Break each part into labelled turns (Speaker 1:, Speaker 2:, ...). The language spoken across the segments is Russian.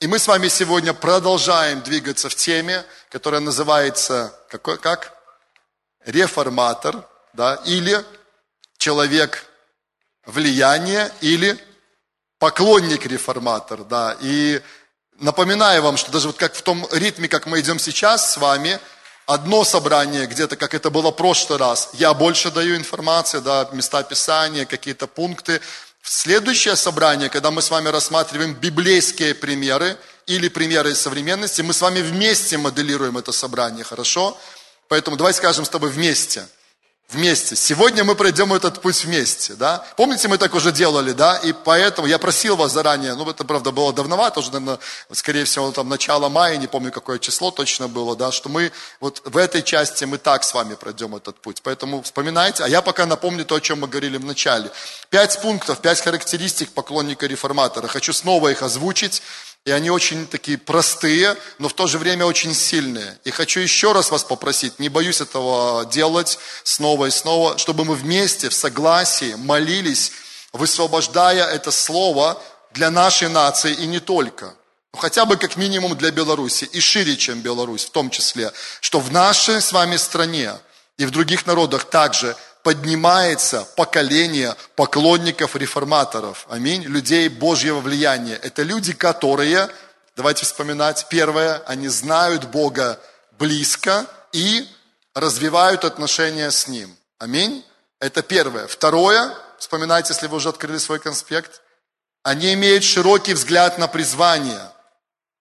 Speaker 1: И мы с вами сегодня продолжаем двигаться в теме, которая называется какой, как? Реформатор, да, или человек влияния, или поклонник реформатор, да. И напоминаю вам, что даже вот как в том ритме, как мы идем сейчас с вами, одно собрание где-то, как это было в прошлый раз, я больше даю информации, да, места писания, какие-то пункты. В следующее собрание, когда мы с вами рассматриваем библейские примеры или примеры из современности, мы с вами вместе моделируем это собрание, хорошо? Поэтому давай скажем с тобой вместе – вместе. Сегодня мы пройдем этот путь вместе, да? Помните, мы так уже делали, да? И поэтому я просил вас заранее, ну, это, правда, было давновато, уже, наверное, скорее всего, там, начало мая, не помню, какое число точно было, да, что мы вот в этой части мы так с вами пройдем этот путь. Поэтому вспоминайте, а я пока напомню то, о чем мы говорили в начале. Пять пунктов, пять характеристик поклонника реформатора. Хочу снова их озвучить. И они очень такие простые, но в то же время очень сильные. И хочу еще раз вас попросить, не боюсь этого делать снова и снова, чтобы мы вместе в согласии молились, высвобождая это слово для нашей нации и не только. Ну, хотя бы как минимум для Беларуси и шире, чем Беларусь в том числе, что в нашей с вами стране и в других народах также поднимается поколение поклонников реформаторов. Аминь. Людей Божьего влияния. Это люди, которые, давайте вспоминать, первое, они знают Бога близко и развивают отношения с Ним. Аминь. Это первое. Второе, вспоминайте, если вы уже открыли свой конспект, они имеют широкий взгляд на призвание.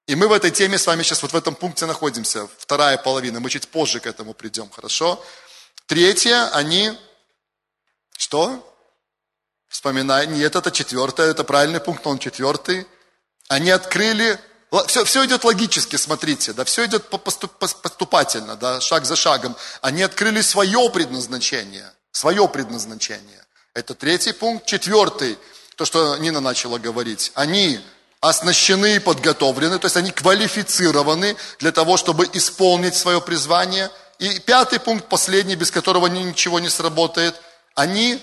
Speaker 1: И мы в этой теме с вами сейчас вот в этом пункте находимся, вторая половина, мы чуть позже к этому придем, хорошо? Третье, они что? Вспоминай, нет, это четвертое, это правильный пункт, он четвертый. Они открыли, все, все идет логически, смотрите, да, все идет поступательно, да, шаг за шагом. Они открыли свое предназначение, свое предназначение. Это третий пункт. Четвертый, то, что Нина начала говорить. Они оснащены и подготовлены, то есть они квалифицированы для того, чтобы исполнить свое призвание. И пятый пункт, последний, без которого ничего не сработает – они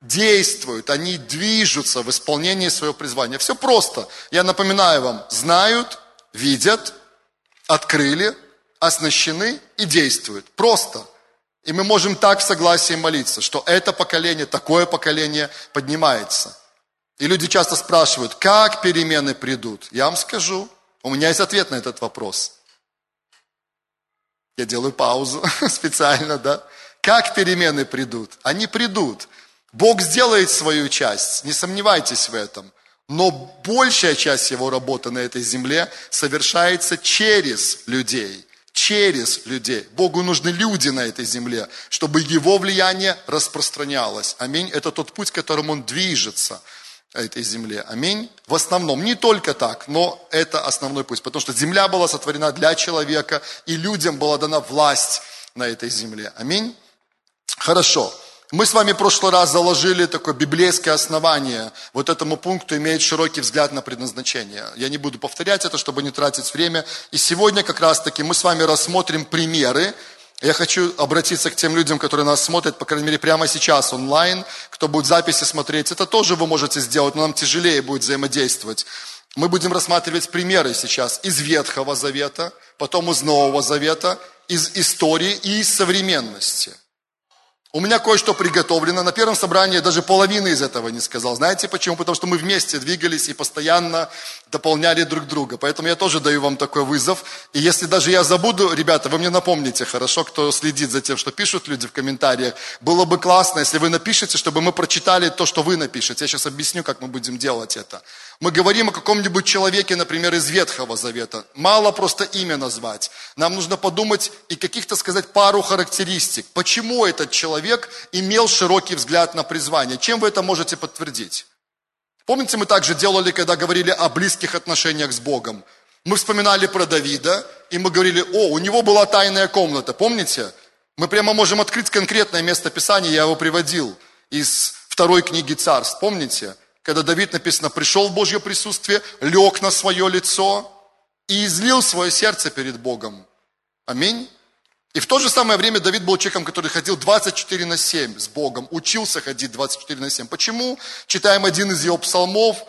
Speaker 1: действуют, они движутся в исполнении своего призвания. Все просто. Я напоминаю вам, знают, видят, открыли, оснащены и действуют. Просто. И мы можем так в согласии молиться, что это поколение, такое поколение поднимается. И люди часто спрашивают, как перемены придут? Я вам скажу, у меня есть ответ на этот вопрос. Я делаю паузу специально, да? Как перемены придут? Они придут. Бог сделает свою часть, не сомневайтесь в этом. Но большая часть его работы на этой земле совершается через людей. Через людей. Богу нужны люди на этой земле, чтобы его влияние распространялось. Аминь. Это тот путь, которым он движется этой земле. Аминь. В основном, не только так, но это основной путь. Потому что земля была сотворена для человека, и людям была дана власть на этой земле. Аминь. Хорошо. Мы с вами в прошлый раз заложили такое библейское основание. Вот этому пункту имеет широкий взгляд на предназначение. Я не буду повторять это, чтобы не тратить время. И сегодня как раз-таки мы с вами рассмотрим примеры. Я хочу обратиться к тем людям, которые нас смотрят, по крайней мере, прямо сейчас онлайн. Кто будет записи смотреть, это тоже вы можете сделать, но нам тяжелее будет взаимодействовать. Мы будем рассматривать примеры сейчас из Ветхого Завета, потом из Нового Завета, из истории и из современности – у меня кое-что приготовлено. На первом собрании я даже половины из этого не сказал. Знаете почему? Потому что мы вместе двигались и постоянно дополняли друг друга. Поэтому я тоже даю вам такой вызов. И если даже я забуду, ребята, вы мне напомните, хорошо, кто следит за тем, что пишут люди в комментариях. Было бы классно, если вы напишете, чтобы мы прочитали то, что вы напишете. Я сейчас объясню, как мы будем делать это. Мы говорим о каком-нибудь человеке, например, из Ветхого Завета. Мало просто имя назвать. Нам нужно подумать и каких-то сказать пару характеристик. Почему этот человек имел широкий взгляд на призвание? Чем вы это можете подтвердить? Помните, мы также делали, когда говорили о близких отношениях с Богом? Мы вспоминали про Давида, и мы говорили, о, у него была тайная комната, помните? Мы прямо можем открыть конкретное место Писания, я его приводил из второй книги Царств, помните? Когда Давид написано, пришел в Божье присутствие, лег на свое лицо и излил свое сердце перед Богом. Аминь. И в то же самое время Давид был человеком, который ходил 24 на 7 с Богом, учился ходить 24 на 7. Почему? Читаем один из его псалмов,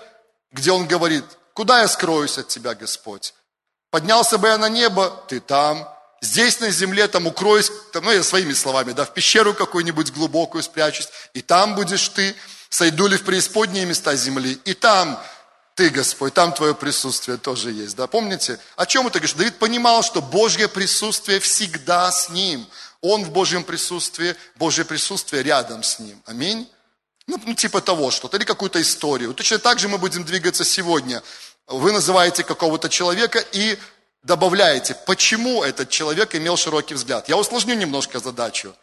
Speaker 1: где он говорит, Куда я скроюсь от Тебя, Господь? Поднялся бы я на небо, Ты там. Здесь на земле там укроюсь, ну я своими словами, да, в пещеру какую-нибудь глубокую спрячусь, и там будешь Ты. Сойду ли в преисподние места земли, и там ты, Господь, там Твое присутствие тоже есть. Да? Помните, о чем это говоришь? Давид понимал, что Божье присутствие всегда с ним. Он в Божьем присутствии, Божье присутствие рядом с ним. Аминь. Ну, ну типа того что-то, или какую-то историю. Точно так же мы будем двигаться сегодня. Вы называете какого-то человека и добавляете, почему этот человек имел широкий взгляд. Я усложню немножко задачу.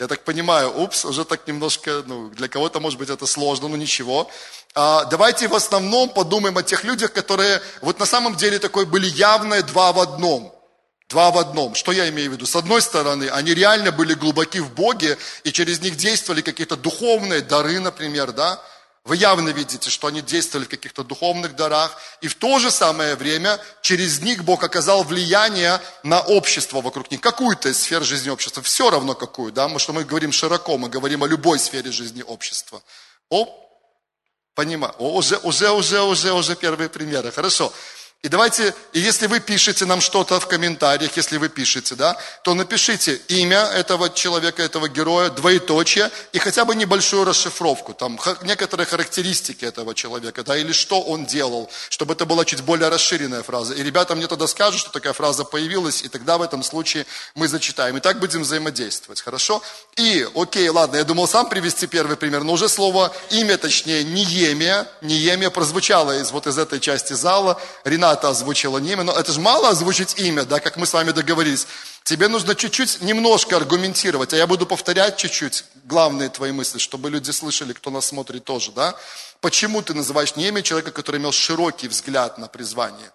Speaker 1: Я так понимаю, упс, уже так немножко, ну, для кого-то, может быть, это сложно, но ничего. А, давайте в основном подумаем о тех людях, которые вот на самом деле такой были явные два в одном. Два в одном. Что я имею в виду? С одной стороны, они реально были глубоки в Боге, и через них действовали какие-то духовные дары, например, да? Вы явно видите, что они действовали в каких-то духовных дарах. И в то же самое время через них Бог оказал влияние на общество вокруг них. Какую-то из сфер жизни общества. Все равно какую, да? Мы, что мы говорим широко, мы говорим о любой сфере жизни общества. О, понимаю. О, уже, уже, уже, уже, уже первые примеры. Хорошо. И давайте, и если вы пишете нам что-то в комментариях, если вы пишете, да, то напишите имя этого человека, этого героя, двоеточие и хотя бы небольшую расшифровку, там некоторые характеристики этого человека, да, или что он делал, чтобы это была чуть более расширенная фраза. И ребята мне тогда скажут, что такая фраза появилась, и тогда в этом случае мы зачитаем. И так будем взаимодействовать, хорошо? И, окей, ладно, я думал сам привести первый пример, но уже слово имя, точнее, Ниемия, Ниемия прозвучало из вот из этой части зала. Ренат Рената озвучила не имя, но это же мало озвучить имя, да, как мы с вами договорились. Тебе нужно чуть-чуть, немножко аргументировать, а я буду повторять чуть-чуть главные твои мысли, чтобы люди слышали, кто нас смотрит тоже, да. Почему ты называешь не имя человека, который имел широкий взгляд на призвание?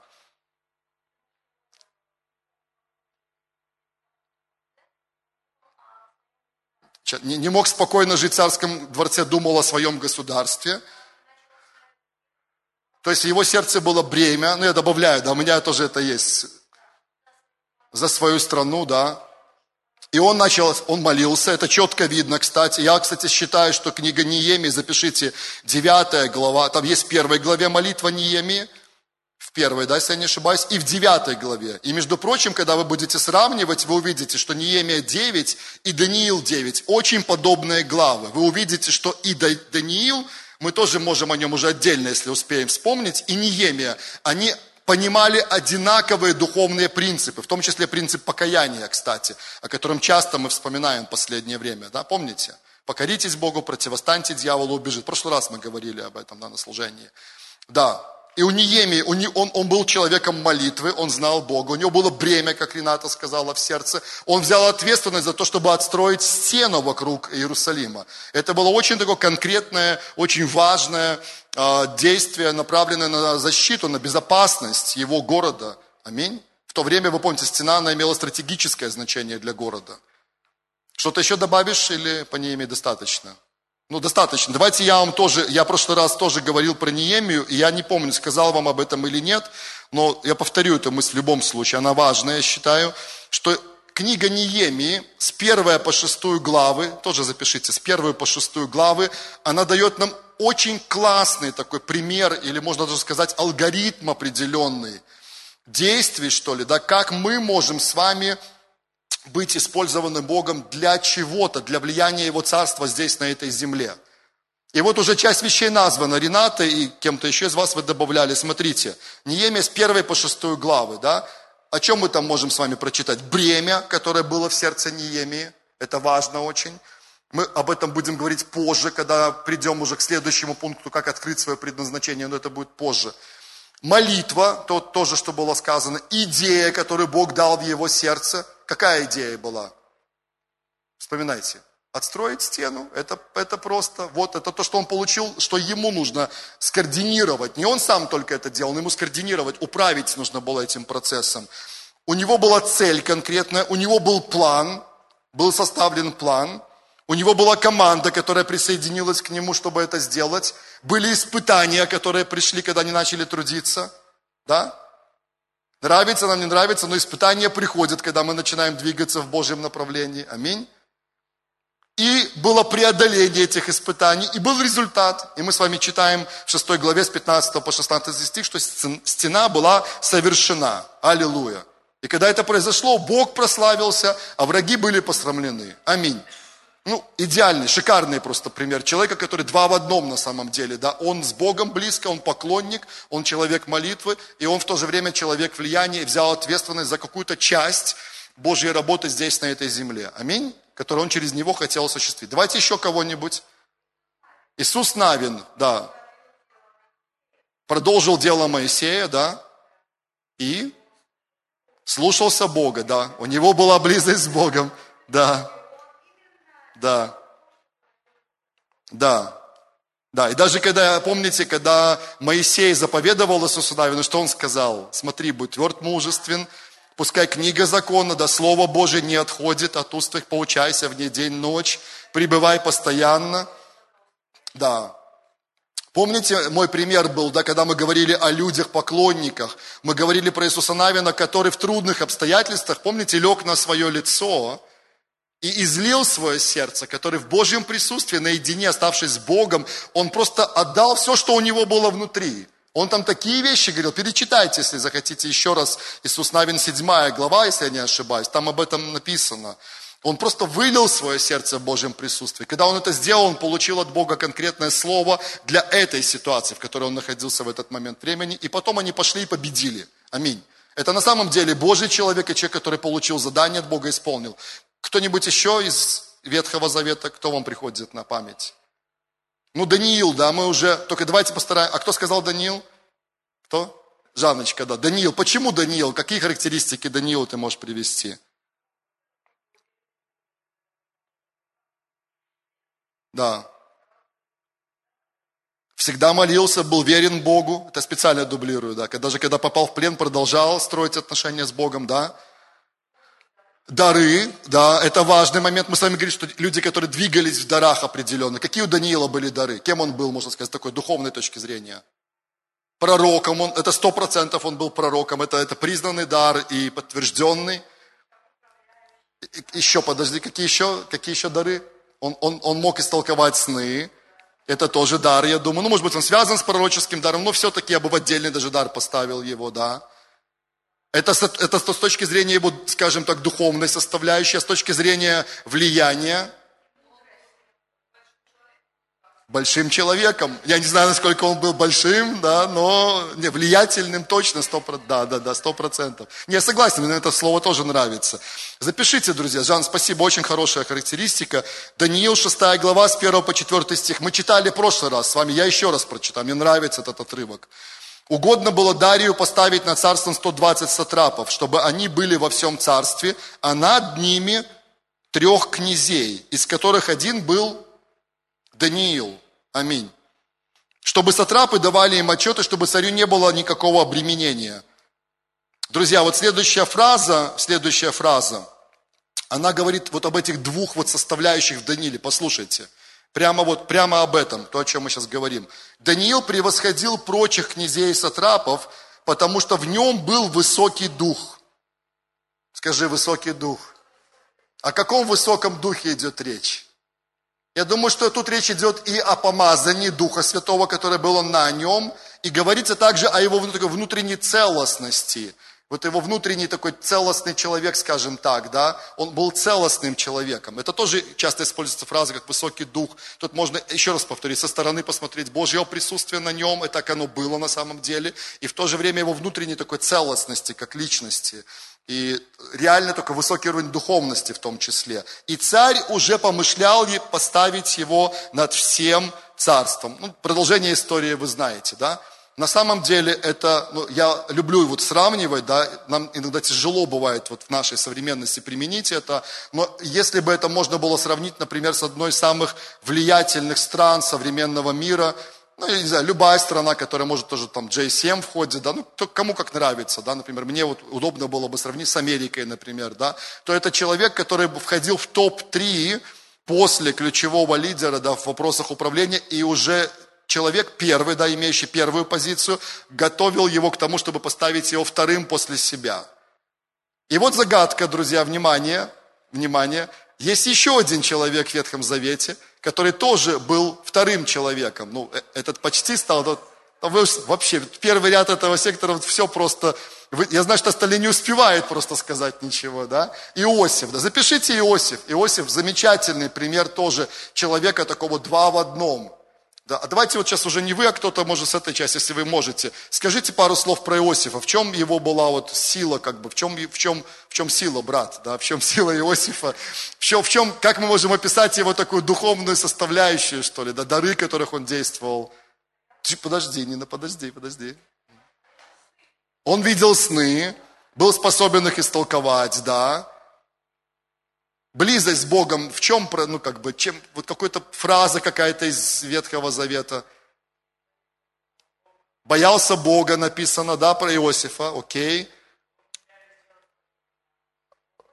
Speaker 1: Не, мог спокойно жить в царском дворце, думал о своем государстве – то есть его сердце было бремя, ну я добавляю, да, у меня тоже это есть, за свою страну, да. И он начал, он молился, это четко видно, кстати. Я, кстати, считаю, что книга Ниеми, запишите, 9 глава, там есть в первой главе молитва Ниеми, в первой, да, если я не ошибаюсь, и в девятой главе. И, между прочим, когда вы будете сравнивать, вы увидите, что Ниемия 9 и Даниил 9 очень подобные главы. Вы увидите, что и Даниил мы тоже можем о нем уже отдельно, если успеем вспомнить, и Неемия, они понимали одинаковые духовные принципы, в том числе принцип покаяния, кстати, о котором часто мы вспоминаем в последнее время, да, помните? Покоритесь Богу, противостаньте дьяволу, убежит. В прошлый раз мы говорили об этом да, на служении. Да, и у Ниемии, он, он был человеком молитвы, он знал Бога, у него было бремя, как Рената сказала, в сердце. Он взял ответственность за то, чтобы отстроить стену вокруг Иерусалима. Это было очень такое конкретное, очень важное э, действие, направленное на защиту, на безопасность его города. Аминь. В то время, вы помните, стена, она имела стратегическое значение для города. Что-то еще добавишь или по ней достаточно? Ну, достаточно. Давайте я вам тоже, я в прошлый раз тоже говорил про Неемию, и я не помню, сказал вам об этом или нет, но я повторю эту мысль в любом случае, она важная, я считаю, что книга Неемии с первой по шестую главы, тоже запишите, с первой по шестую главы, она дает нам очень классный такой пример, или можно даже сказать алгоритм определенный, действий, что ли, да, как мы можем с вами быть использованы Богом для чего-то, для влияния Его Царства здесь, на этой земле. И вот уже часть вещей названа. Рената и кем-то еще из вас вы добавляли. Смотрите, Неемия с первой по шестую главы, да? О чем мы там можем с вами прочитать? Бремя, которое было в сердце Неемии. Это важно очень. Мы об этом будем говорить позже, когда придем уже к следующему пункту, как открыть свое предназначение, но это будет позже. Молитва, то тоже, что было сказано. Идея, которую Бог дал в его сердце – Какая идея была? Вспоминайте. Отстроить стену, это, это просто, вот это то, что он получил, что ему нужно скоординировать. Не он сам только это делал, но ему скоординировать, управить нужно было этим процессом. У него была цель конкретная, у него был план, был составлен план, у него была команда, которая присоединилась к нему, чтобы это сделать. Были испытания, которые пришли, когда они начали трудиться. Да? Нравится нам, не нравится, но испытания приходят, когда мы начинаем двигаться в Божьем направлении. Аминь. и было преодоление этих испытаний, и был результат. И мы с вами читаем в 6 главе с 15 по 16 стих, что стена была совершена. Аллилуйя. И когда это произошло, Бог прославился, а враги были посрамлены. Аминь. Ну, идеальный, шикарный просто пример человека, который два в одном на самом деле, да, он с Богом близко, он поклонник, он человек молитвы, и он в то же время человек влияния, взял ответственность за какую-то часть Божьей работы здесь, на этой земле. Аминь который он через него хотел осуществить. Давайте еще кого-нибудь. Иисус Навин, да, продолжил дело Моисея, да, и слушался Бога, да, у него была близость с Богом, да, да, да, да, и даже когда, помните, когда Моисей заповедовал Иисусу Навину, что он сказал? Смотри, будь тверд мужествен, Пускай книга закона, да Слово Божие не отходит от уст твоих, поучайся в ней день-ночь, пребывай постоянно. Да. Помните, мой пример был, да, когда мы говорили о людях-поклонниках, мы говорили про Иисуса Навина, который в трудных обстоятельствах, помните, лег на свое лицо и излил свое сердце, который в Божьем присутствии, наедине, оставшись с Богом, он просто отдал все, что у него было внутри. Он там такие вещи говорил, перечитайте, если захотите еще раз, Иисус Навин 7 глава, если я не ошибаюсь, там об этом написано. Он просто вылил свое сердце в Божьем присутствии. Когда он это сделал, он получил от Бога конкретное слово для этой ситуации, в которой он находился в этот момент времени, и потом они пошли и победили. Аминь. Это на самом деле Божий человек и человек, который получил задание от Бога, исполнил. Кто-нибудь еще из Ветхого Завета, кто вам приходит на память? Ну, Даниил, да, мы уже, только давайте постараемся. А кто сказал Даниил? Кто? Жанночка, да. Даниил. Почему Даниил? Какие характеристики Даниила ты можешь привести? Да. Всегда молился, был верен Богу. Это специально дублирую, да. Даже когда попал в плен, продолжал строить отношения с Богом, да. Дары, да, это важный момент. Мы с вами говорим, что люди, которые двигались в дарах определенно. Какие у Даниила были дары? Кем он был, можно сказать, с такой духовной точки зрения? Пророком, он, это сто процентов он был пророком, это, это признанный дар и подтвержденный. Еще, подожди, какие еще, какие еще дары? Он, он, он мог истолковать сны, это тоже дар, я думаю. Ну, может быть, он связан с пророческим даром, но все-таки я бы в отдельный даже дар поставил его, да. Это, это с точки зрения его, скажем так, духовной составляющей, а с точки зрения влияния большим человеком. Я не знаю, насколько он был большим, да, но не, влиятельным точно, 100%, да, да, да, сто процентов. Не, согласен, мне это слово тоже нравится. Запишите, друзья. Жан, спасибо, очень хорошая характеристика. Даниил, 6 глава, с 1 по 4 стих. Мы читали в прошлый раз с вами, я еще раз прочитаю, мне нравится этот отрывок. Угодно было Дарию поставить над царством 120 сатрапов, чтобы они были во всем царстве, а над ними трех князей, из которых один был Даниил. Аминь. Чтобы сатрапы давали им отчеты, чтобы царю не было никакого обременения. Друзья, вот следующая фраза, следующая фраза, она говорит вот об этих двух вот составляющих в Даниле. Послушайте. Прямо вот, прямо об этом, то, о чем мы сейчас говорим. Даниил превосходил прочих князей и сатрапов, потому что в нем был высокий дух. Скажи, высокий дух. О каком высоком духе идет речь? Я думаю, что тут речь идет и о помазании Духа Святого, которое было на нем, и говорится также о его внутренней целостности – вот его внутренний такой целостный человек, скажем так, да, он был целостным человеком. Это тоже часто используется фраза, как высокий дух. Тут можно, еще раз повторить, со стороны посмотреть Божье присутствие на нем, и так оно было на самом деле, и в то же время его внутренней такой целостности, как личности. И реально только высокий уровень духовности в том числе. И царь уже помышлял поставить его над всем царством. Ну, продолжение истории вы знаете, да? на самом деле это, ну, я люблю вот сравнивать, да, нам иногда тяжело бывает вот в нашей современности применить это, но если бы это можно было сравнить, например, с одной из самых влиятельных стран современного мира, ну, я не знаю, любая страна, которая может тоже там J7 входит, да, ну, то, кому как нравится, да, например, мне вот удобно было бы сравнить с Америкой, например, да, то это человек, который входил в топ-3 после ключевого лидера, да, в вопросах управления и уже человек первый, да, имеющий первую позицию, готовил его к тому, чтобы поставить его вторым после себя. И вот загадка, друзья, внимание, внимание. Есть еще один человек в Ветхом Завете, который тоже был вторым человеком. Ну, э, этот почти стал, вообще, первый ряд этого сектора, вот все просто, я знаю, что остальные не успевают просто сказать ничего, да. Иосиф, да, запишите Иосиф. Иосиф замечательный пример тоже человека такого два в одном. Да, а давайте вот сейчас уже не вы, а кто-то может с этой части, если вы можете. Скажите пару слов про Иосифа. В чем его была вот сила, как бы, в чем, в чем, в чем сила, брат, да, в чем сила Иосифа? В чем, в чем, как мы можем описать его такую духовную составляющую, что ли, да, дары, которых он действовал? Подожди, Нина, подожди, подожди. Он видел сны, был способен их истолковать, да, Близость с Богом в чем, ну как бы, чем, вот какая-то фраза какая-то из Ветхого Завета. Боялся Бога, написано, да, про Иосифа, окей.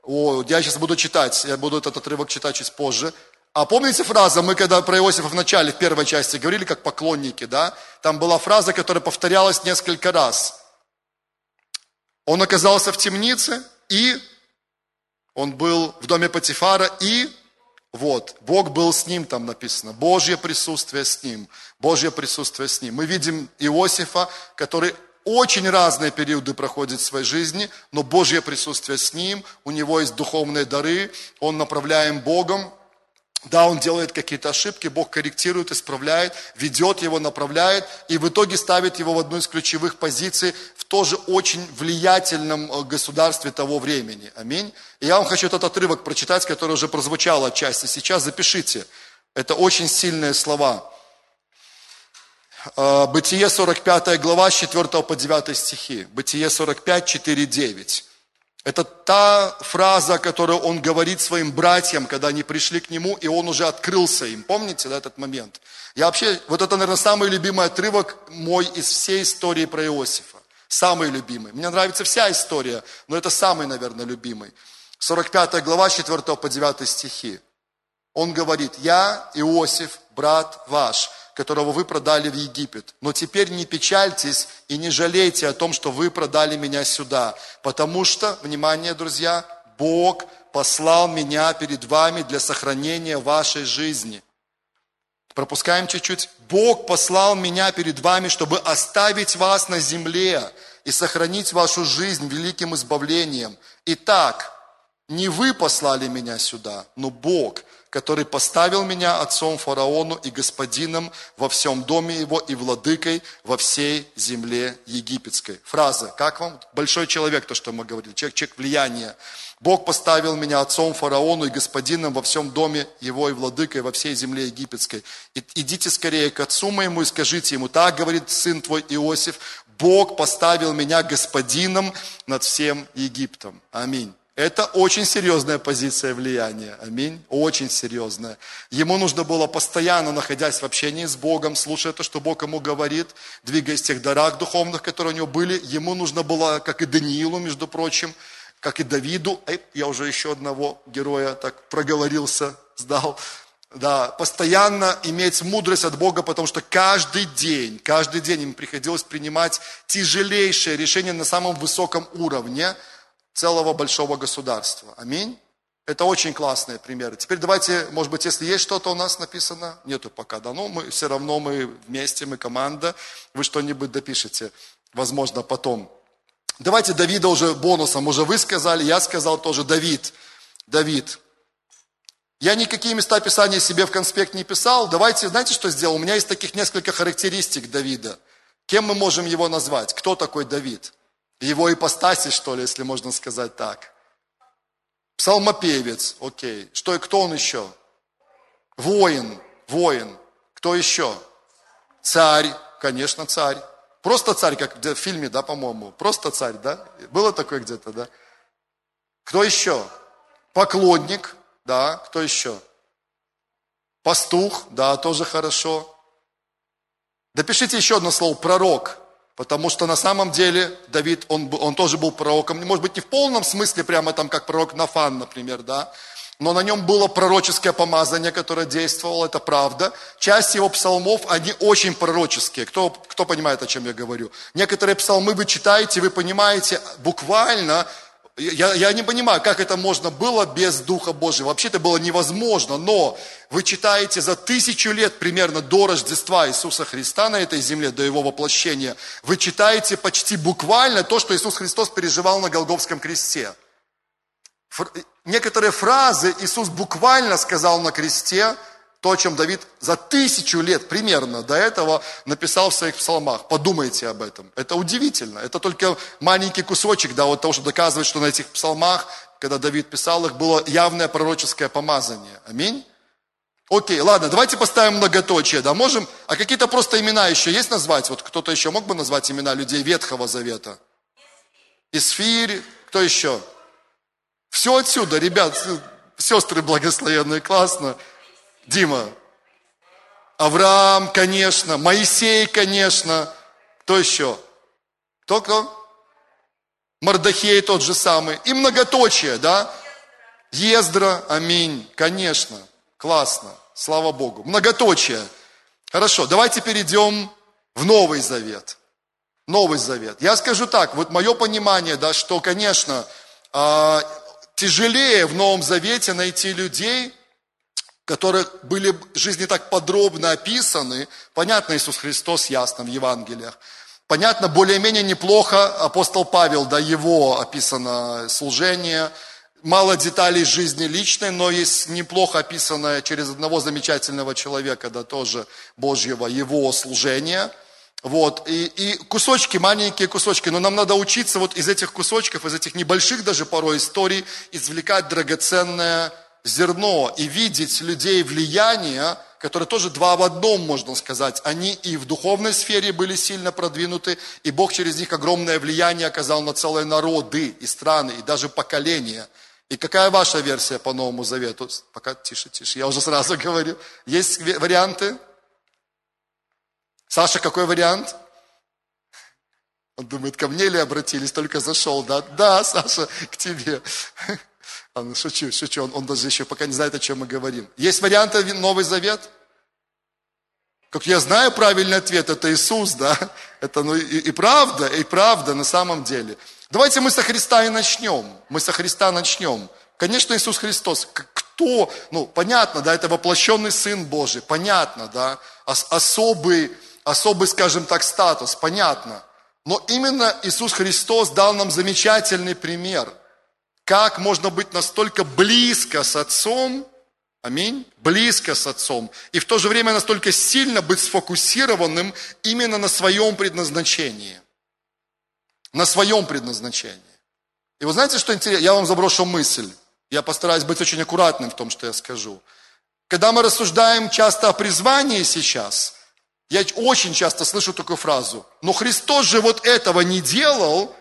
Speaker 1: О, я сейчас буду читать, я буду этот отрывок читать чуть позже. А помните фраза, мы когда про Иосифа в начале, в первой части говорили, как поклонники, да? Там была фраза, которая повторялась несколько раз. Он оказался в темнице и он был в доме Патифара и вот, Бог был с ним, там написано, Божье присутствие с ним, Божье присутствие с ним. Мы видим Иосифа, который очень разные периоды проходит в своей жизни, но Божье присутствие с ним, у него есть духовные дары, он направляем Богом, да, он делает какие-то ошибки, Бог корректирует, исправляет, ведет его, направляет, и в итоге ставит его в одну из ключевых позиций тоже очень влиятельном э, государстве того времени. Аминь. И я вам хочу этот отрывок прочитать, который уже прозвучал отчасти. Сейчас запишите. Это очень сильные слова. Э, Бытие 45 глава с 4 по 9 стихи. Бытие 45, 4, 9. Это та фраза, которую он говорит своим братьям, когда они пришли к нему, и он уже открылся им. Помните да, этот момент? Я вообще, вот это, наверное, самый любимый отрывок мой из всей истории про Иосифа. Самый любимый. Мне нравится вся история, но это самый, наверное, любимый. 45 глава, 4 по 9 стихи. Он говорит, я, Иосиф, брат ваш, которого вы продали в Египет. Но теперь не печальтесь и не жалейте о том, что вы продали меня сюда, потому что, внимание, друзья, Бог послал меня перед вами для сохранения вашей жизни. Пропускаем чуть-чуть. Бог послал меня перед вами, чтобы оставить вас на земле и сохранить вашу жизнь великим избавлением. Итак, не вы послали меня сюда, но Бог – который поставил меня отцом фараону и господином во всем доме его и владыкой во всей земле египетской. Фраза, как вам? Большой человек, то, что мы говорили, человек, человек влияния. Бог поставил меня отцом фараону и господином во всем доме его и владыкой во всей земле египетской. Идите скорее к отцу моему и скажите ему, так говорит сын твой Иосиф, Бог поставил меня господином над всем Египтом. Аминь. Это очень серьезная позиция влияния. Аминь. Очень серьезная. Ему нужно было постоянно, находясь в общении с Богом, слушая то, что Бог ему говорит, двигаясь в тех дарах духовных, которые у него были. Ему нужно было, как и Даниилу, между прочим, как и Давиду, эй, я уже еще одного героя так проговорился, сдал, да, постоянно иметь мудрость от Бога, потому что каждый день, каждый день им приходилось принимать тяжелейшие решения на самом высоком уровне – целого большого государства. Аминь. Это очень классные примеры. Теперь давайте, может быть, если есть что-то у нас написано, нету пока, да, но мы все равно мы вместе, мы команда, вы что-нибудь допишете, возможно, потом. Давайте Давида уже бонусом, уже вы сказали, я сказал тоже Давид. Давид. Я никакие места Писания себе в конспект не писал. Давайте, знаете, что сделал? У меня есть таких несколько характеристик Давида. Кем мы можем его назвать? Кто такой Давид? Его ипостаси, что ли, если можно сказать так. Псалмопевец, окей. Что, кто он еще? Воин, воин. Кто еще? Царь, конечно, царь. Просто царь, как в фильме, да, по-моему. Просто царь, да? Было такое где-то, да? Кто еще? Поклонник, да, кто еще? Пастух, да, тоже хорошо. Допишите еще одно слово, пророк. Потому что на самом деле Давид, он, он тоже был пророком, может быть, не в полном смысле, прямо там, как пророк Нафан, например, да, но на нем было пророческое помазание, которое действовало, это правда. Часть его псалмов, они очень пророческие. Кто, кто понимает, о чем я говорю? Некоторые псалмы вы читаете, вы понимаете, буквально Я, я не понимаю, как это можно было без Духа Божьего. Вообще это было невозможно, но вы читаете за тысячу лет примерно до Рождества Иисуса Христа на этой земле, до Его воплощения, вы читаете почти буквально то, что Иисус Христос переживал на Голговском кресте. Некоторые фразы Иисус буквально сказал на кресте, то, о чем Давид за тысячу лет примерно до этого написал в своих псалмах. Подумайте об этом. Это удивительно. Это только маленький кусочек да, вот того, чтобы доказывать, что на этих псалмах, когда Давид писал их, было явное пророческое помазание. Аминь. Окей, ладно, давайте поставим многоточие, да, можем, а какие-то просто имена еще есть назвать? Вот кто-то еще мог бы назвать имена людей Ветхого Завета? Исфирь, кто еще? Все отсюда, ребят, сестры благословенные, классно. Дима? Авраам, конечно, Моисей, конечно. Кто еще? Только Мардахей тот же самый. И многоточие, да? Ездра, аминь, конечно. Классно, слава Богу. Многоточие. Хорошо, давайте перейдем в Новый Завет. Новый Завет. Я скажу так, вот мое понимание, да, что, конечно, а, тяжелее в Новом Завете найти людей, которые были жизни так подробно описаны. Понятно, Иисус Христос ясно в Евангелиях. Понятно, более-менее неплохо апостол Павел, да, его описано служение. Мало деталей жизни личной, но есть неплохо описанное через одного замечательного человека, да, тоже Божьего, его служение. Вот, и, и кусочки, маленькие кусочки, но нам надо учиться вот из этих кусочков, из этих небольших даже порой историй, извлекать драгоценное зерно и видеть людей влияния, которые тоже два в одном, можно сказать. Они и в духовной сфере были сильно продвинуты, и Бог через них огромное влияние оказал на целые народы и страны, и даже поколения. И какая ваша версия по Новому Завету? Пока тише, тише, я уже сразу говорю. Есть варианты? Саша, какой вариант? Он думает, ко мне ли обратились, только зашел, да? Да, Саша, к тебе. А, шучу, шучу, он, он даже еще пока не знает, о чем мы говорим. Есть варианты Новый Завет? Как я знаю, правильный ответ – это Иисус, да? Это ну, и, и правда, и правда на самом деле. Давайте мы со Христа и начнем. Мы со Христа начнем. Конечно, Иисус Христос. Кто? Ну, понятно, да, это воплощенный Сын Божий. Понятно, да. Особый, особый, скажем так, статус. Понятно. Но именно Иисус Христос дал нам замечательный пример – как можно быть настолько близко с Отцом, аминь, близко с Отцом, и в то же время настолько сильно быть сфокусированным именно на своем предназначении. На своем предназначении. И вы знаете, что интересно? Я вам заброшу мысль. Я постараюсь быть очень аккуратным в том, что я скажу. Когда мы рассуждаем часто о призвании сейчас, я очень часто слышу такую фразу, но Христос же вот этого не делал,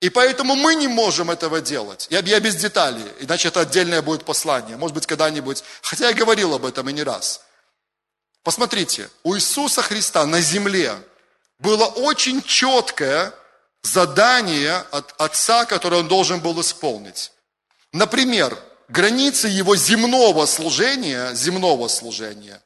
Speaker 1: и поэтому мы не можем этого делать. Я, я без деталей, иначе это отдельное будет послание. Может быть, когда-нибудь. Хотя я говорил об этом и не раз. Посмотрите, у Иисуса Христа на земле было очень четкое задание от Отца, которое он должен был исполнить. Например, границы его земного служения, земного служения,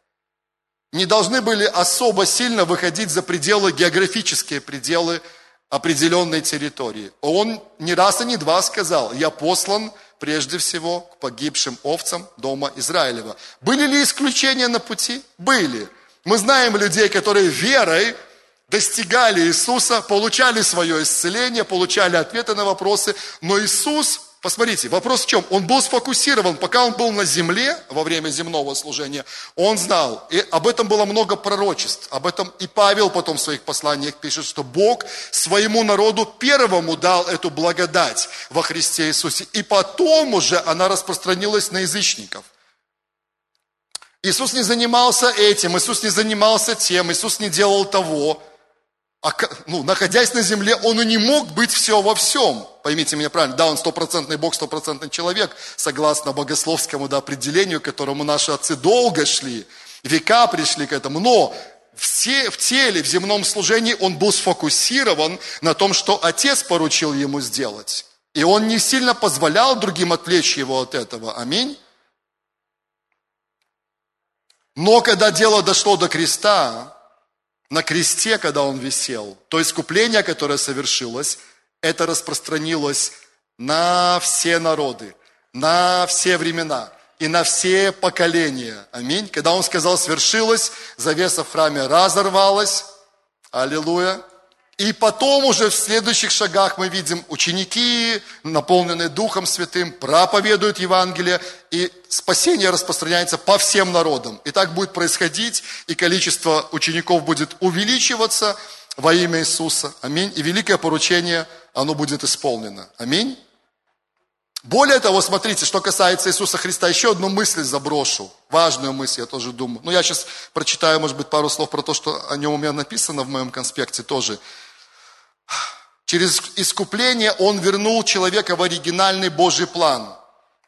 Speaker 1: не должны были особо сильно выходить за пределы, географические пределы определенной территории. Он не раз и не два сказал, я послан прежде всего к погибшим овцам дома Израилева. Были ли исключения на пути? Были. Мы знаем людей, которые верой достигали Иисуса, получали свое исцеление, получали ответы на вопросы, но Иисус Посмотрите, вопрос в чем? Он был сфокусирован, пока он был на земле во время земного служения, он знал, и об этом было много пророчеств, об этом и Павел потом в своих посланиях пишет, что Бог своему народу первому дал эту благодать во Христе Иисусе, и потом уже она распространилась на язычников. Иисус не занимался этим, Иисус не занимался тем, Иисус не делал того, ну, находясь на земле, он и не мог быть все во всем. Поймите меня правильно, да, он стопроцентный Бог, стопроцентный человек, согласно богословскому да, определению, к которому наши отцы долго шли, века пришли к этому. Но все, в теле, в земном служении он был сфокусирован на том, что Отец поручил ему сделать. И он не сильно позволял другим отвлечь его от этого. Аминь. Но когда дело дошло до креста, на кресте, когда он висел, то искупление, которое совершилось, это распространилось на все народы, на все времена и на все поколения. Аминь. Когда он сказал свершилось, завеса в храме разорвалась. Аллилуйя. И потом уже в следующих шагах мы видим ученики, наполненные Духом Святым, проповедуют Евангелие, и спасение распространяется по всем народам. И так будет происходить, и количество учеников будет увеличиваться во имя Иисуса. Аминь. И великое поручение, оно будет исполнено. Аминь. Более того, смотрите, что касается Иисуса Христа, еще одну мысль заброшу, важную мысль, я тоже думаю. Ну, я сейчас прочитаю, может быть, пару слов про то, что о нем у меня написано в моем конспекте тоже. Через искупление Он вернул человека в оригинальный Божий план.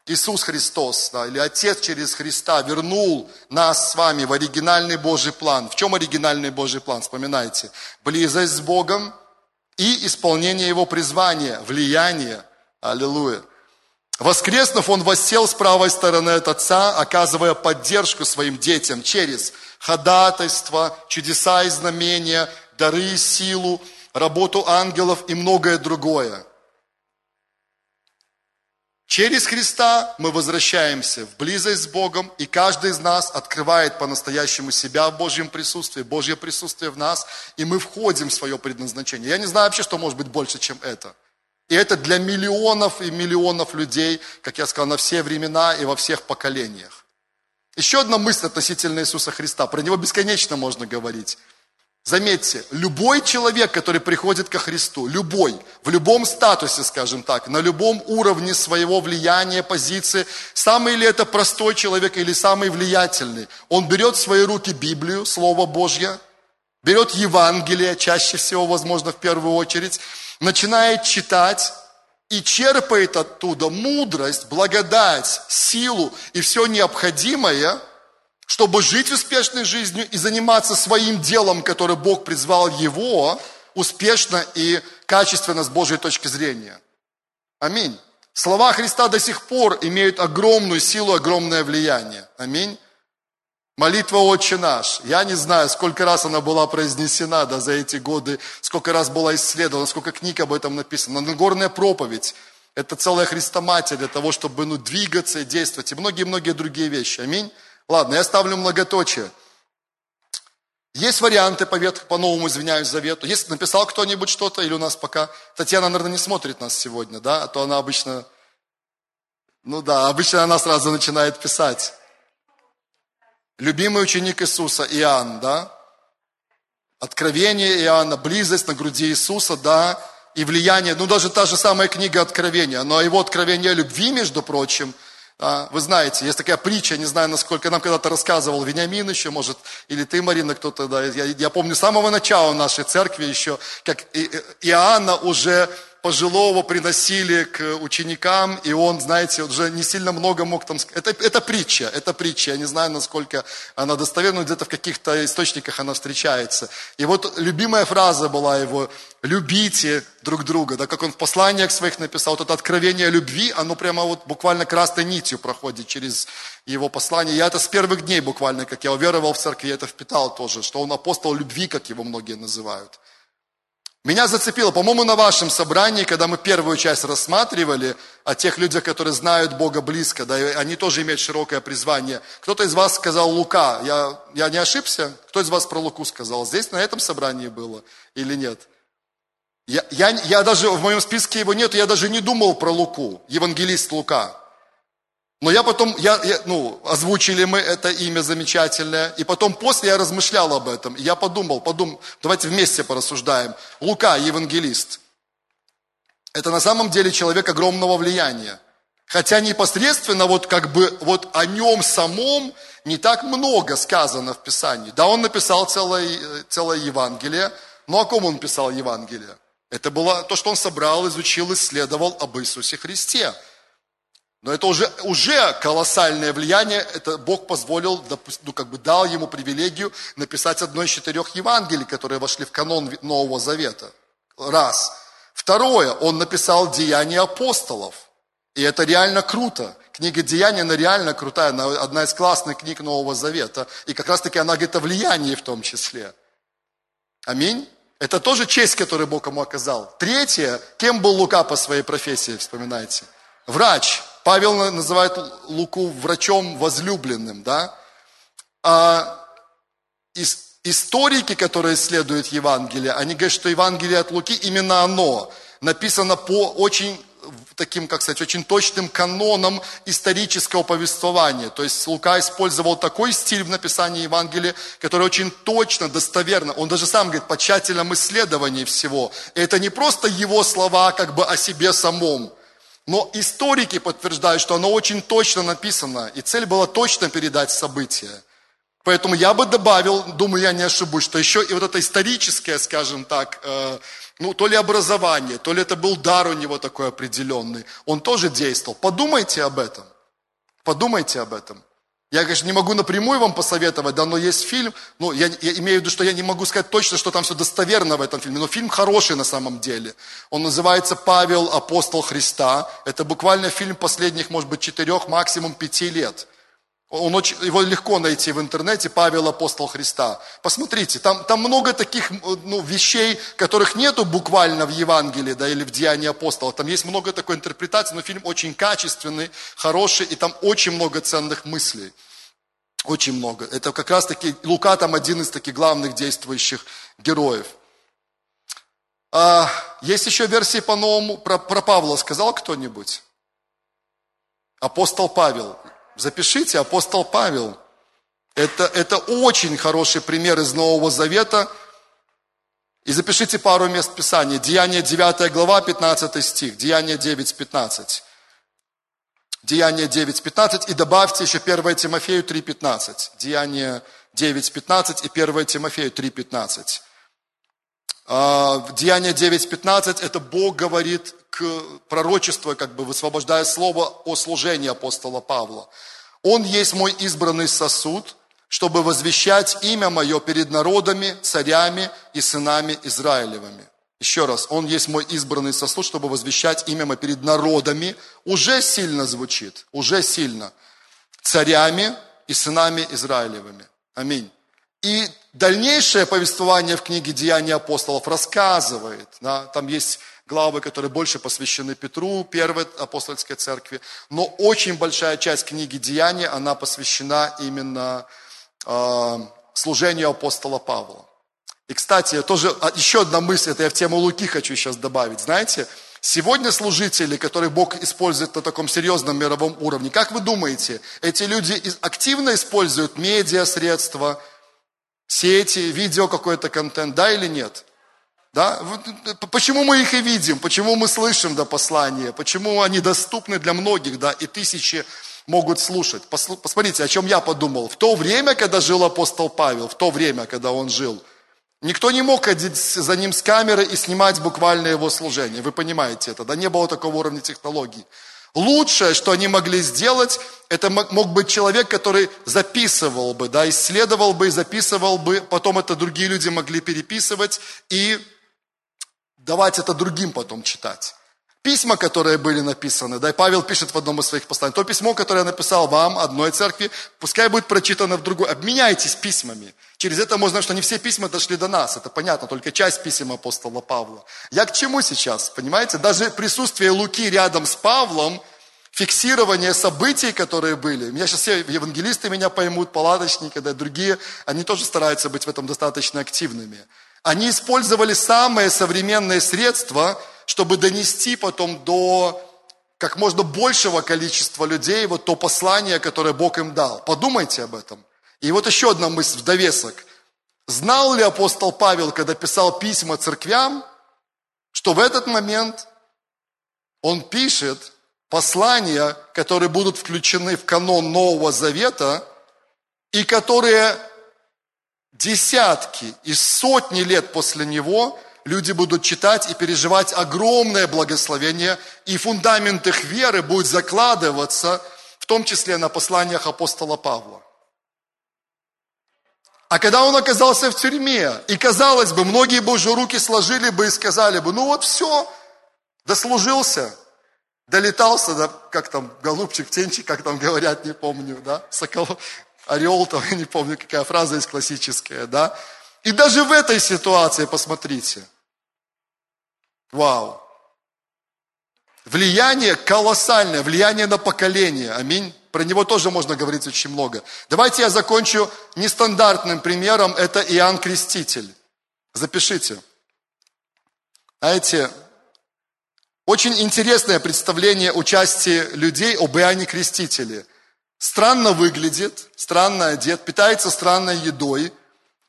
Speaker 1: Иисус Христос, да, или Отец через Христа вернул нас с вами в оригинальный Божий план. В чем оригинальный Божий план? Вспоминайте. Близость с Богом и исполнение Его призвания, влияние. Аллилуйя. Воскреснув, он воссел с правой стороны от Отца, оказывая поддержку своим детям через ходатайство, чудеса и знамения, дары и силу, работу ангелов и многое другое. Через Христа мы возвращаемся в близость с Богом, и каждый из нас открывает по-настоящему себя в Божьем присутствии, Божье присутствие в нас, и мы входим в свое предназначение. Я не знаю вообще, что может быть больше, чем это. И это для миллионов и миллионов людей, как я сказал, на все времена и во всех поколениях. Еще одна мысль относительно Иисуса Христа. Про него бесконечно можно говорить. Заметьте, любой человек, который приходит ко Христу, любой, в любом статусе, скажем так, на любом уровне своего влияния, позиции, самый ли это простой человек или самый влиятельный, он берет в свои руки Библию, Слово Божье, берет Евангелие, чаще всего, возможно, в первую очередь, начинает читать и черпает оттуда мудрость, благодать, силу и все необходимое – чтобы жить успешной жизнью и заниматься своим делом, которое Бог призвал его, успешно и качественно с Божьей точки зрения. Аминь. Слова Христа до сих пор имеют огромную силу, огромное влияние. Аминь. Молитва «Отче наш». Я не знаю, сколько раз она была произнесена да, за эти годы, сколько раз была исследована, сколько книг об этом написано. Нагорная проповедь – это целая христоматия для того, чтобы ну, двигаться и действовать. И многие-многие другие вещи. Аминь. Ладно, я ставлю многоточие. Есть варианты по, ветх, по новому, извиняюсь, завету. Если написал кто-нибудь что-то, или у нас пока... Татьяна, наверное, не смотрит нас сегодня, да? А то она обычно... Ну да, обычно она сразу начинает писать. Любимый ученик Иисуса, Иоанн, да? Откровение Иоанна, близость на груди Иисуса, да? И влияние, ну даже та же самая книга Откровения, но его откровение любви, между прочим – вы знаете, есть такая притча, не знаю, насколько нам когда-то рассказывал Вениамин еще, может, или ты, Марина, кто-то, да, я, я помню с самого начала нашей церкви еще, как Иоанна уже пожилого приносили к ученикам, и он, знаете, уже не сильно много мог там. Это, это притча, это притча, я не знаю, насколько она достоверна, где-то в каких-то источниках она встречается. И вот любимая фраза была его, любите друг друга, да, как он в посланиях своих написал, вот это откровение любви, оно прямо вот буквально красной нитью проходит через его послание. Я это с первых дней буквально, как я уверовал в церкви, я это впитал тоже, что он апостол любви, как его многие называют. Меня зацепило, по-моему, на вашем собрании, когда мы первую часть рассматривали о тех людях, которые знают Бога близко, да, и они тоже имеют широкое призвание. Кто-то из вас сказал Лука. Я, я не ошибся? Кто из вас про Луку сказал? Здесь на этом собрании было или нет? Я, я, я даже, в моем списке его нет, я даже не думал про Луку, евангелист Лука. Но я потом, я, я, ну, озвучили мы это имя замечательное, и потом после я размышлял об этом, и я подумал, подумал, давайте вместе порассуждаем. Лука, евангелист, это на самом деле человек огромного влияния. Хотя непосредственно вот как бы вот о нем самом не так много сказано в Писании. Да, он написал целое, целое Евангелие, но о ком он писал Евангелие? Это было то, что он собрал, изучил, исследовал об Иисусе Христе. Но это уже, уже колоссальное влияние, это Бог позволил, ну, как бы дал ему привилегию написать одно из четырех Евангелий, которые вошли в канон Нового Завета. Раз. Второе, он написал Деяния апостолов. И это реально круто. Книга Деяния, она реально крутая, она одна из классных книг Нового Завета. И как раз таки она говорит о влиянии в том числе. Аминь. Это тоже честь, которую Бог ему оказал. Третье, кем был Лука по своей профессии, вспоминайте? Врач. Павел называет Луку врачом возлюбленным, да? А историки, которые исследуют Евангелие, они говорят, что Евангелие от Луки именно оно написано по очень таким, как сказать, очень точным каноном исторического повествования. То есть Лука использовал такой стиль в написании Евангелия, который очень точно, достоверно, он даже сам говорит, по тщательном исследовании всего. И это не просто его слова как бы о себе самом, но историки подтверждают, что оно очень точно написано, и цель была точно передать события. Поэтому я бы добавил, думаю, я не ошибусь, что еще и вот это историческое, скажем так, э, ну, то ли образование, то ли это был дар у него такой определенный, он тоже действовал. Подумайте об этом. Подумайте об этом. Я, конечно, не могу напрямую вам посоветовать, да, но есть фильм, ну, я, я имею в виду, что я не могу сказать точно, что там все достоверно в этом фильме, но фильм хороший на самом деле. Он называется «Павел, апостол Христа». Это буквально фильм последних, может быть, четырех, максимум пяти лет. Он очень, его легко найти в интернете, Павел Апостол Христа. Посмотрите, там, там много таких ну, вещей, которых нету буквально в Евангелии да, или в Деянии Апостола. Там есть много такой интерпретации, но фильм очень качественный, хороший, и там очень много ценных мыслей. Очень много. Это как раз таки, Лука там один из таких главных действующих героев. А, есть еще версии по-новому, про, про Павла сказал кто-нибудь? Апостол Павел. Запишите, апостол Павел. Это, это очень хороший пример из Нового Завета. И запишите пару мест Писания. Деяние 9 глава, 15 стих. Деяние 9, 15. Деяние 9, 15. И добавьте еще 1 Тимофею 3, 15. Деяние 9, 15 и 1 Тимофею 3, 15. Деяние 9, 15 это Бог говорит к пророчеству, как бы высвобождая слово о служении апостола Павла. Он есть мой избранный сосуд, чтобы возвещать имя мое перед народами, царями и сынами Израилевыми. Еще раз, он есть мой избранный сосуд, чтобы возвещать имя мое перед народами. Уже сильно звучит, уже сильно. Царями и сынами Израилевыми. Аминь. И дальнейшее повествование в книге «Деяния апостолов» рассказывает, да, там есть главы, которые больше посвящены Петру, первой апостольской церкви. Но очень большая часть книги Деяния, она посвящена именно э, служению апостола Павла. И, кстати, тоже а, еще одна мысль, это я в тему Луки хочу сейчас добавить. Знаете, сегодня служители, которых Бог использует на таком серьезном мировом уровне, как вы думаете, эти люди активно используют медиа, средства, сети, видео, какой-то контент, да или нет? Да? Почему мы их и видим? Почему мы слышим до послания? Почему они доступны для многих, да, и тысячи могут слушать? Посмотрите, о чем я подумал. В то время, когда жил апостол Павел, в то время, когда он жил, никто не мог ходить за ним с камерой и снимать буквально его служение. Вы понимаете это, да? Не было такого уровня технологий. Лучшее, что они могли сделать, это мог быть человек, который записывал бы, да, исследовал бы и записывал бы, потом это другие люди могли переписывать и давать это другим потом читать. Письма, которые были написаны, да, и Павел пишет в одном из своих посланий, то письмо, которое я написал вам, одной церкви, пускай будет прочитано в другой. Обменяйтесь письмами. Через это можно, что не все письма дошли до нас, это понятно, только часть писем апостола Павла. Я к чему сейчас, понимаете? Даже присутствие Луки рядом с Павлом, фиксирование событий, которые были. Меня сейчас все евангелисты меня поймут, палаточники, да, другие, они тоже стараются быть в этом достаточно активными. Они использовали самые современные средства, чтобы донести потом до как можно большего количества людей вот то послание, которое Бог им дал. Подумайте об этом. И вот еще одна мысль в довесок. Знал ли апостол Павел, когда писал письма церквям, что в этот момент он пишет послания, которые будут включены в канон Нового Завета и которые десятки и сотни лет после него люди будут читать и переживать огромное благословение, и фундамент их веры будет закладываться, в том числе на посланиях апостола Павла. А когда он оказался в тюрьме, и казалось бы, многие бы уже руки сложили бы и сказали бы, ну вот все, дослужился, долетался, да, как там, голубчик, птенчик, как там говорят, не помню, да, сокол, орел, там, не помню, какая фраза есть классическая, да. И даже в этой ситуации, посмотрите. Вау. Влияние колоссальное, влияние на поколение. Аминь. Про него тоже можно говорить очень много. Давайте я закончу нестандартным примером. Это Иоанн Креститель. Запишите. Знаете, очень интересное представление участия людей об Иоанне Крестителе. Странно выглядит, странно одет, питается странной едой.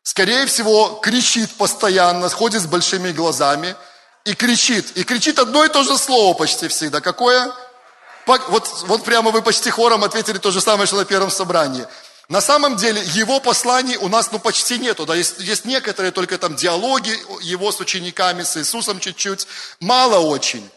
Speaker 1: Скорее всего, кричит постоянно, ходит с большими глазами и кричит. И кричит одно и то же слово почти всегда. Какое? Вот, вот прямо вы почти хором ответили то же самое, что на первом собрании. На самом деле его посланий у нас ну почти нету. Да? Есть, есть некоторые только там диалоги его с учениками, с Иисусом чуть-чуть. Мало очень.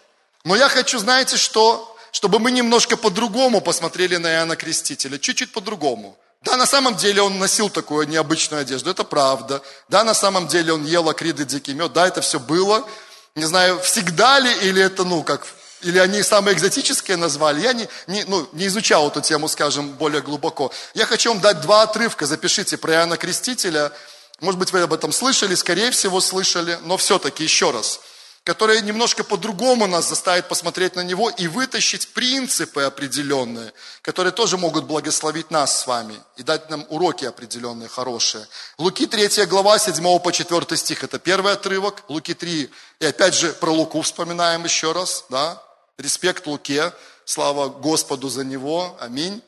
Speaker 1: Но я хочу, знаете что? Чтобы мы немножко по-другому посмотрели на Иоанна Крестителя, чуть-чуть по-другому. Да, на самом деле он носил такую необычную одежду, это правда. Да, на самом деле он ел акриды, дикий мед, да, это все было. Не знаю, всегда ли, или это, ну, как, или они самые экзотические назвали. Я не, не, ну, не изучал эту тему, скажем, более глубоко. Я хочу вам дать два отрывка, запишите про Иоанна Крестителя. Может быть, вы об этом слышали, скорее всего, слышали, но все-таки еще раз – которое немножко по-другому нас заставит посмотреть на него и вытащить принципы определенные, которые тоже могут благословить нас с вами и дать нам уроки определенные, хорошие. Луки 3 глава 7 по 4 стих, это первый отрывок. Луки 3, и опять же про Луку вспоминаем еще раз, да, респект Луке, слава Господу за него, аминь.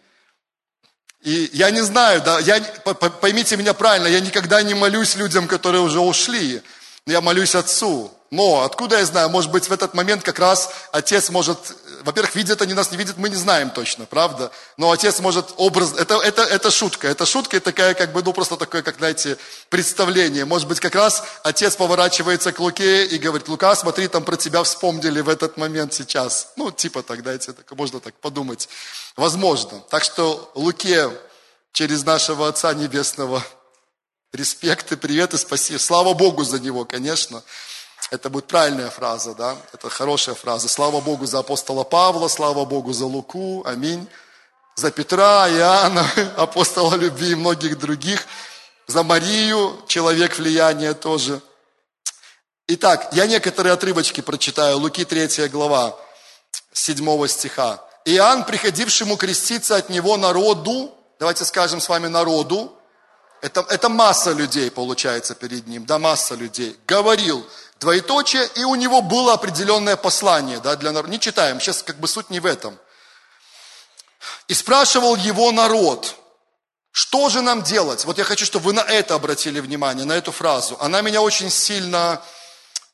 Speaker 1: И я не знаю, да, я, поймите меня правильно, я никогда не молюсь людям, которые уже ушли, я молюсь Отцу, но откуда я знаю, может быть, в этот момент как раз отец может, во-первых, видит они нас, не видят, мы не знаем точно, правда? Но отец может образ, это, это, это шутка, это шутка и такая, как бы, ну, просто такое, как, знаете, представление. Может быть, как раз отец поворачивается к Луке и говорит, Лука, смотри, там про тебя вспомнили в этот момент сейчас. Ну, типа так, дайте, так, можно так подумать. Возможно. Так что Луке через нашего Отца Небесного респект и привет и спасибо. Слава Богу за него, конечно. Это будет правильная фраза, да? Это хорошая фраза. Слава Богу за апостола Павла, слава Богу за Луку, аминь. За Петра, Иоанна, апостола любви и многих других. За Марию, человек влияния тоже. Итак, я некоторые отрывочки прочитаю. Луки 3 глава, 7 стиха. Иоанн, приходившему креститься от него народу, давайте скажем с вами народу, это, это масса людей получается перед ним, да, масса людей, говорил, двоеточие, и у него было определенное послание да, для народа. Не читаем, сейчас как бы суть не в этом. И спрашивал его народ, что же нам делать? Вот я хочу, чтобы вы на это обратили внимание, на эту фразу. Она меня очень сильно,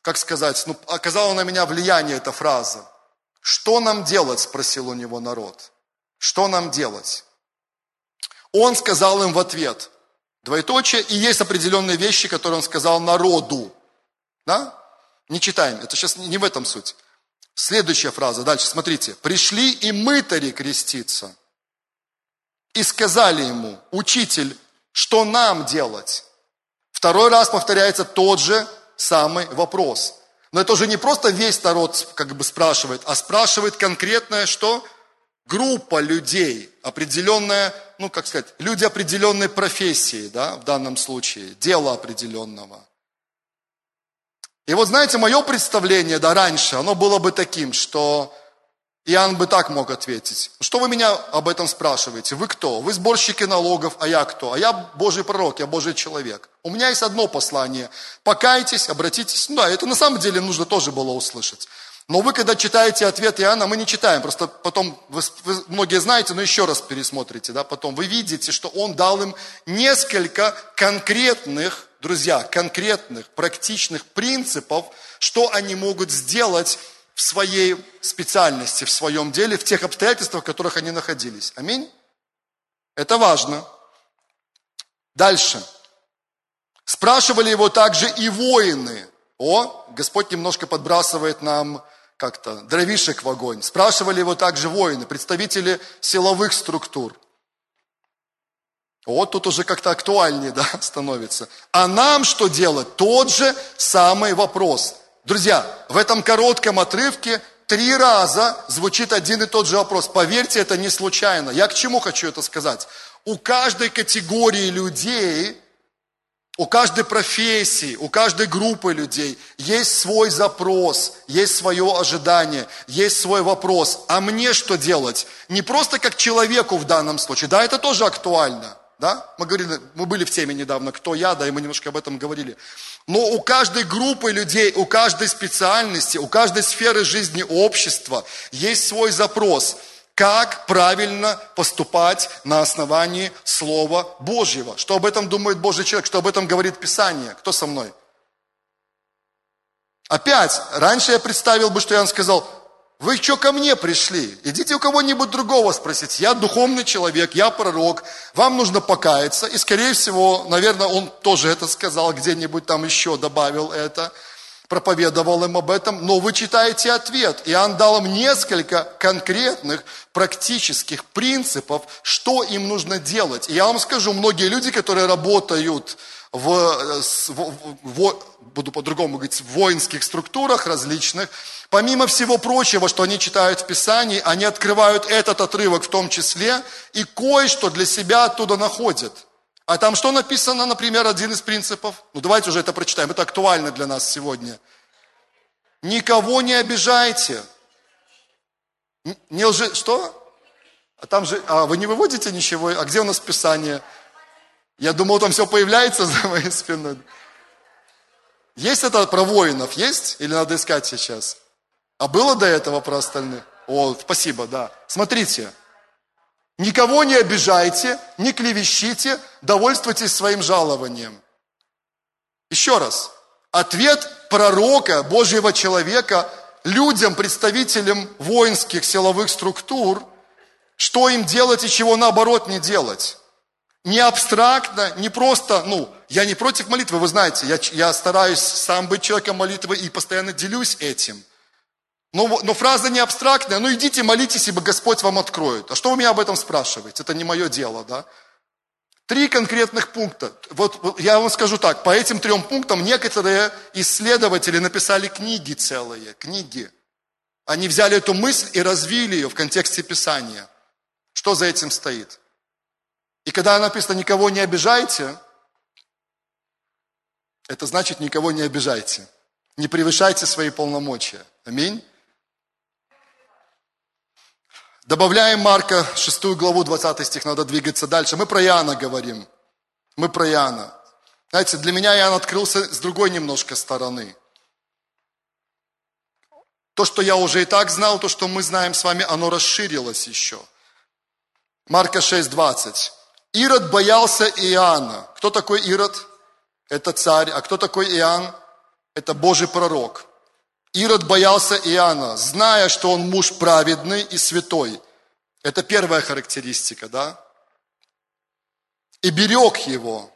Speaker 1: как сказать, ну, оказала на меня влияние эта фраза. Что нам делать, спросил у него народ. Что нам делать? Он сказал им в ответ, двоеточие, и есть определенные вещи, которые он сказал народу. Да? Не читаем, это сейчас не в этом суть. Следующая фраза, дальше, смотрите. «Пришли и мытари креститься, и сказали ему, учитель, что нам делать?» Второй раз повторяется тот же самый вопрос. Но это уже не просто весь народ как бы спрашивает, а спрашивает конкретное что? Группа людей, определенная, ну как сказать, люди определенной профессии, да, в данном случае, дело определенного. И вот знаете, мое представление, да, раньше, оно было бы таким, что Иоанн бы так мог ответить. Что вы меня об этом спрашиваете? Вы кто? Вы сборщики налогов, а я кто? А я Божий пророк, я Божий человек. У меня есть одно послание. Покайтесь, обратитесь. Ну да, это на самом деле нужно тоже было услышать. Но вы, когда читаете ответ Иоанна, мы не читаем, просто потом, вы, вы многие знаете, но еще раз пересмотрите, да, потом вы видите, что он дал им несколько конкретных друзья, конкретных, практичных принципов, что они могут сделать в своей специальности, в своем деле, в тех обстоятельствах, в которых они находились. Аминь? Это важно. Дальше. Спрашивали его также и воины. О, Господь немножко подбрасывает нам как-то дровишек в огонь. Спрашивали его также воины, представители силовых структур. Вот тут уже как-то актуальнее да, становится. А нам что делать? Тот же самый вопрос. Друзья, в этом коротком отрывке три раза звучит один и тот же вопрос. Поверьте, это не случайно. Я к чему хочу это сказать? У каждой категории людей, у каждой профессии, у каждой группы людей есть свой запрос, есть свое ожидание, есть свой вопрос. А мне что делать? Не просто как человеку в данном случае, да, это тоже актуально. Да? Мы, говорили, мы были в теме недавно, кто я, да, и мы немножко об этом говорили. Но у каждой группы людей, у каждой специальности, у каждой сферы жизни общества есть свой запрос – как правильно поступать на основании Слова Божьего. Что об этом думает Божий человек, что об этом говорит Писание. Кто со мной? Опять, раньше я представил бы, что вам сказал, вы что ко мне пришли? Идите у кого-нибудь другого спросить. Я духовный человек, я пророк, вам нужно покаяться. И, скорее всего, наверное, он тоже это сказал, где-нибудь там еще добавил это проповедовал им об этом, но вы читаете ответ. Иоанн дал им несколько конкретных практических принципов, что им нужно делать. И я вам скажу, многие люди, которые работают в, в, в буду по-другому говорить, в воинских структурах различных, помимо всего прочего, что они читают в Писании, они открывают этот отрывок в том числе и кое-что для себя оттуда находят – а там что написано, например, один из принципов? Ну давайте уже это прочитаем, это актуально для нас сегодня. Никого не обижайте. Не лжи... Что? А там же... А вы не выводите ничего? А где у нас Писание? Я думал, там все появляется за моей спиной. Есть это про воинов? Есть? Или надо искать сейчас? А было до этого про остальных? О, спасибо, да. Смотрите. Никого не обижайте, не клевещите, довольствуйтесь своим жалованием. Еще раз. Ответ пророка, Божьего человека, людям, представителям воинских силовых структур, что им делать и чего наоборот не делать. Не абстрактно, не просто, ну, я не против молитвы, вы знаете, я, я стараюсь сам быть человеком молитвы и постоянно делюсь этим. Но, но фраза не абстрактная, ну идите молитесь, ибо Господь вам откроет. А что вы меня об этом спрашиваете? Это не мое дело, да? Три конкретных пункта. Вот я вам скажу так, по этим трем пунктам некоторые исследователи написали книги целые, книги. Они взяли эту мысль и развили ее в контексте Писания. Что за этим стоит? И когда написано «никого не обижайте», это значит «никого не обижайте». Не превышайте свои полномочия. Аминь. Добавляем Марка 6 главу 20 стих, надо двигаться дальше. Мы про Иоанна говорим. Мы про Иоанна. Знаете, для меня Иоанн открылся с другой немножко стороны. То, что я уже и так знал, то, что мы знаем с вами, оно расширилось еще. Марка 6, 20. Ирод боялся Иоанна. Кто такой Ирод? Это царь. А кто такой Иоанн? Это Божий пророк. Ирод боялся Иоанна, зная, что он муж праведный и святой. Это первая характеристика, да? И берег его.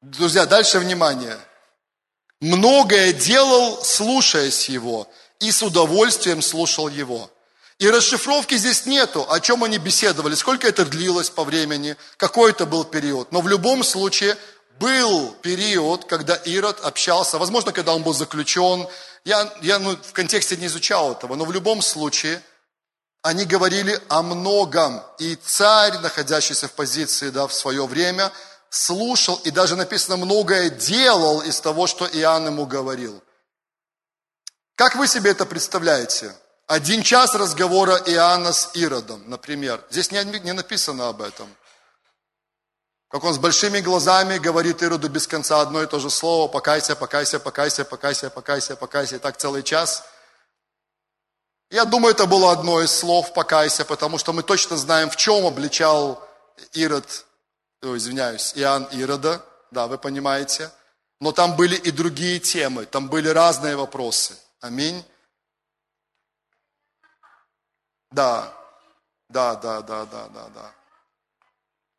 Speaker 1: Друзья, дальше внимание. Многое делал, слушаясь его, и с удовольствием слушал его. И расшифровки здесь нету, о чем они беседовали, сколько это длилось по времени, какой это был период. Но в любом случае был период, когда Ирод общался, возможно, когда он был заключен, я, я ну, в контексте не изучал этого, но в любом случае они говорили о многом. И царь, находящийся в позиции да, в свое время, слушал и даже написано многое делал из того, что Иоанн ему говорил. Как вы себе это представляете? Один час разговора Иоанна с Иродом, например. Здесь не, не написано об этом. Как он с большими глазами говорит Ироду без конца одно и то же слово, покайся, покайся, покайся, покайся, покайся, покайся, и так целый час. Я думаю, это было одно из слов «покайся», потому что мы точно знаем, в чем обличал Ирод, о, извиняюсь, Иоанн Ирода, да, вы понимаете. Но там были и другие темы, там были разные вопросы. Аминь. Да, да, да, да, да, да, да.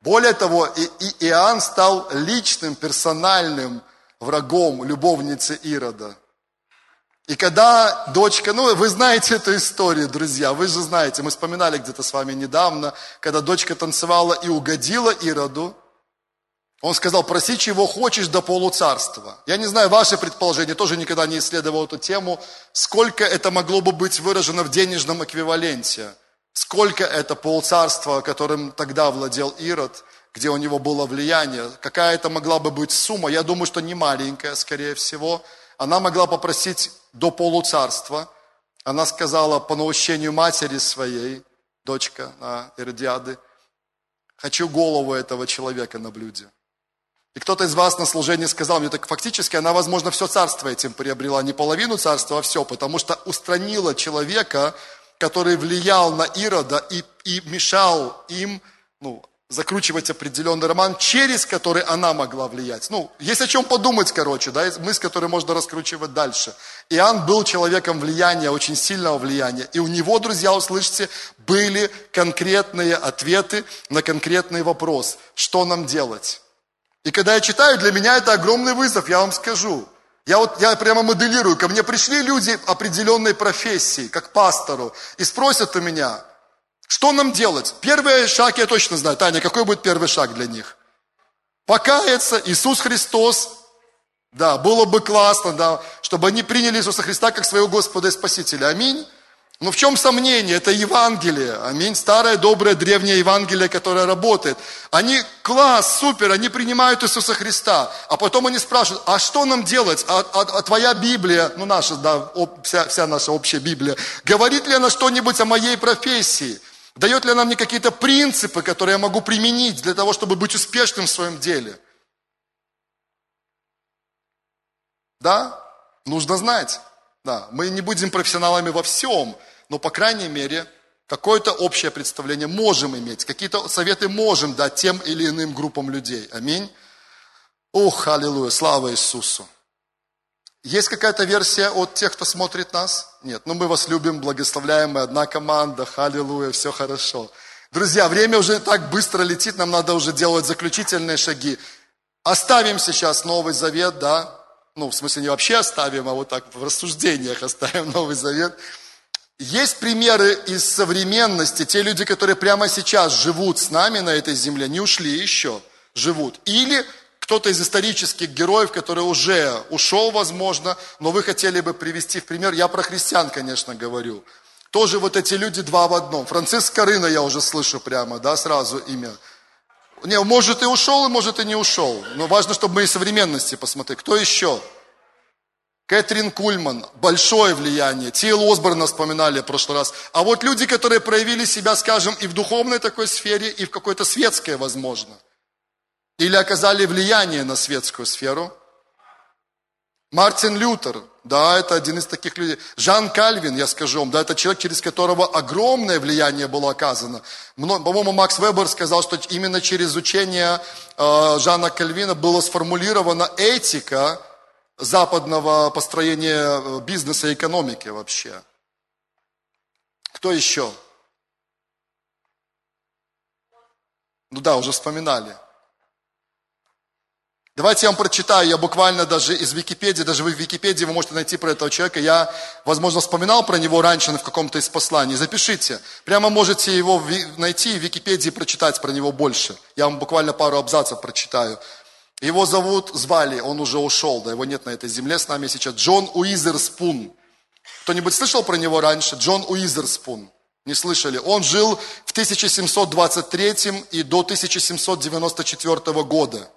Speaker 1: Более того, и, и Иоанн стал личным, персональным врагом любовницы Ирода. И когда дочка, ну вы знаете эту историю, друзья, вы же знаете, мы вспоминали где-то с вами недавно, когда дочка танцевала и угодила Ироду, он сказал, проси, чего хочешь до полуцарства. Я не знаю, ваше предположение, тоже никогда не исследовал эту тему, сколько это могло бы быть выражено в денежном эквиваленте – Сколько это полцарства, которым тогда владел Ирод, где у него было влияние. Какая это могла бы быть сумма? Я думаю, что не маленькая, скорее всего. Она могла попросить до полуцарства. Она сказала по наущению матери своей, дочка а, Иродиады, хочу голову этого человека на блюде. И кто-то из вас на служении сказал мне, так фактически она, возможно, все царство этим приобрела, не половину царства, а все, потому что устранила человека, который влиял на Ирода и, и мешал им ну, закручивать определенный роман, через который она могла влиять. Ну, есть о чем подумать, короче, да, мысль, которую можно раскручивать дальше. Иоанн был человеком влияния, очень сильного влияния. И у него, друзья, услышите, были конкретные ответы на конкретный вопрос. Что нам делать? И когда я читаю, для меня это огромный вызов, я вам скажу. Я вот, я прямо моделирую, ко мне пришли люди определенной профессии, как пастору, и спросят у меня, что нам делать? Первый шаг я точно знаю. Таня, какой будет первый шаг для них? Покаяться, Иисус Христос, да, было бы классно, да, чтобы они приняли Иисуса Христа как своего Господа и Спасителя. Аминь. Но в чем сомнение? Это Евангелие. Аминь. Старое, доброе, древнее Евангелие, которое работает. Они класс, супер, они принимают Иисуса Христа. А потом они спрашивают, а что нам делать? А, а, а твоя Библия, ну наша, да, вся, вся наша общая Библия, говорит ли она что-нибудь о моей профессии? Дает ли она мне какие-то принципы, которые я могу применить для того, чтобы быть успешным в своем деле? Да? Нужно знать. Да, мы не будем профессионалами во всем, но, по крайней мере, какое-то общее представление можем иметь, какие-то советы можем дать тем или иным группам людей. Аминь. Ух, аллилуйя, слава Иисусу. Есть какая-то версия от тех, кто смотрит нас? Нет, ну мы вас любим, благословляем, мы одна команда, аллилуйя, все хорошо. Друзья, время уже так быстро летит, нам надо уже делать заключительные шаги. Оставим сейчас Новый Завет, да, ну, в смысле, не вообще оставим, а вот так в рассуждениях оставим Новый Завет. Есть примеры из современности, те люди, которые прямо сейчас живут с нами на этой земле, не ушли еще, живут. Или кто-то из исторических героев, который уже ушел, возможно, но вы хотели бы привести в пример, я про христиан, конечно, говорю. Тоже вот эти люди два в одном. Франциск Карына я уже слышу прямо, да, сразу имя. Не, может и ушел, может и не ушел. Но важно, чтобы мы и современности посмотрели. Кто еще? Кэтрин Кульман, большое влияние. Тил Осборна вспоминали в прошлый раз. А вот люди, которые проявили себя, скажем, и в духовной такой сфере, и в какой-то светской, возможно. Или оказали влияние на светскую сферу. Мартин Лютер, да, это один из таких людей. Жан Кальвин, я скажу вам, да, это человек, через которого огромное влияние было оказано. По-моему, Макс Вебер сказал, что именно через учение э, Жана Кальвина была сформулирована этика западного построения э, бизнеса и экономики вообще. Кто еще? Ну да, уже вспоминали. Давайте я вам прочитаю, я буквально даже из Википедии, даже в Википедии вы можете найти про этого человека. Я, возможно, вспоминал про него раньше в каком-то из посланий. Запишите. Прямо можете его найти в Википедии прочитать про него больше. Я вам буквально пару абзацев прочитаю. Его зовут, звали, он уже ушел, да, его нет на этой земле с нами сейчас. Джон Уизерспун. Кто-нибудь слышал про него раньше? Джон Уизерспун. Не слышали? Он жил в 1723 и до 1794 года.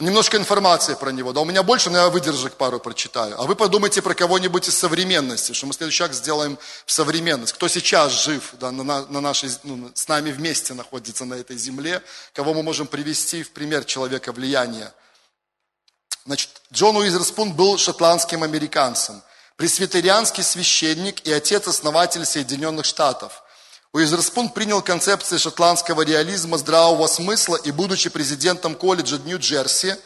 Speaker 1: Немножко информации про него. Да, у меня больше, но я выдержек пару прочитаю. А вы подумайте про кого-нибудь из современности, что мы следующий шаг сделаем в современность. Кто сейчас жив, да, на, на нашей, ну, с нами вместе находится на этой земле, кого мы можем привести в пример человека влияния. Значит, Джон Уизерспун был шотландским американцем, пресвитерианский священник и отец-основатель Соединенных Штатов – Уизерспун принял концепции шотландского реализма здравого смысла и, будучи президентом колледжа Нью-Джерси,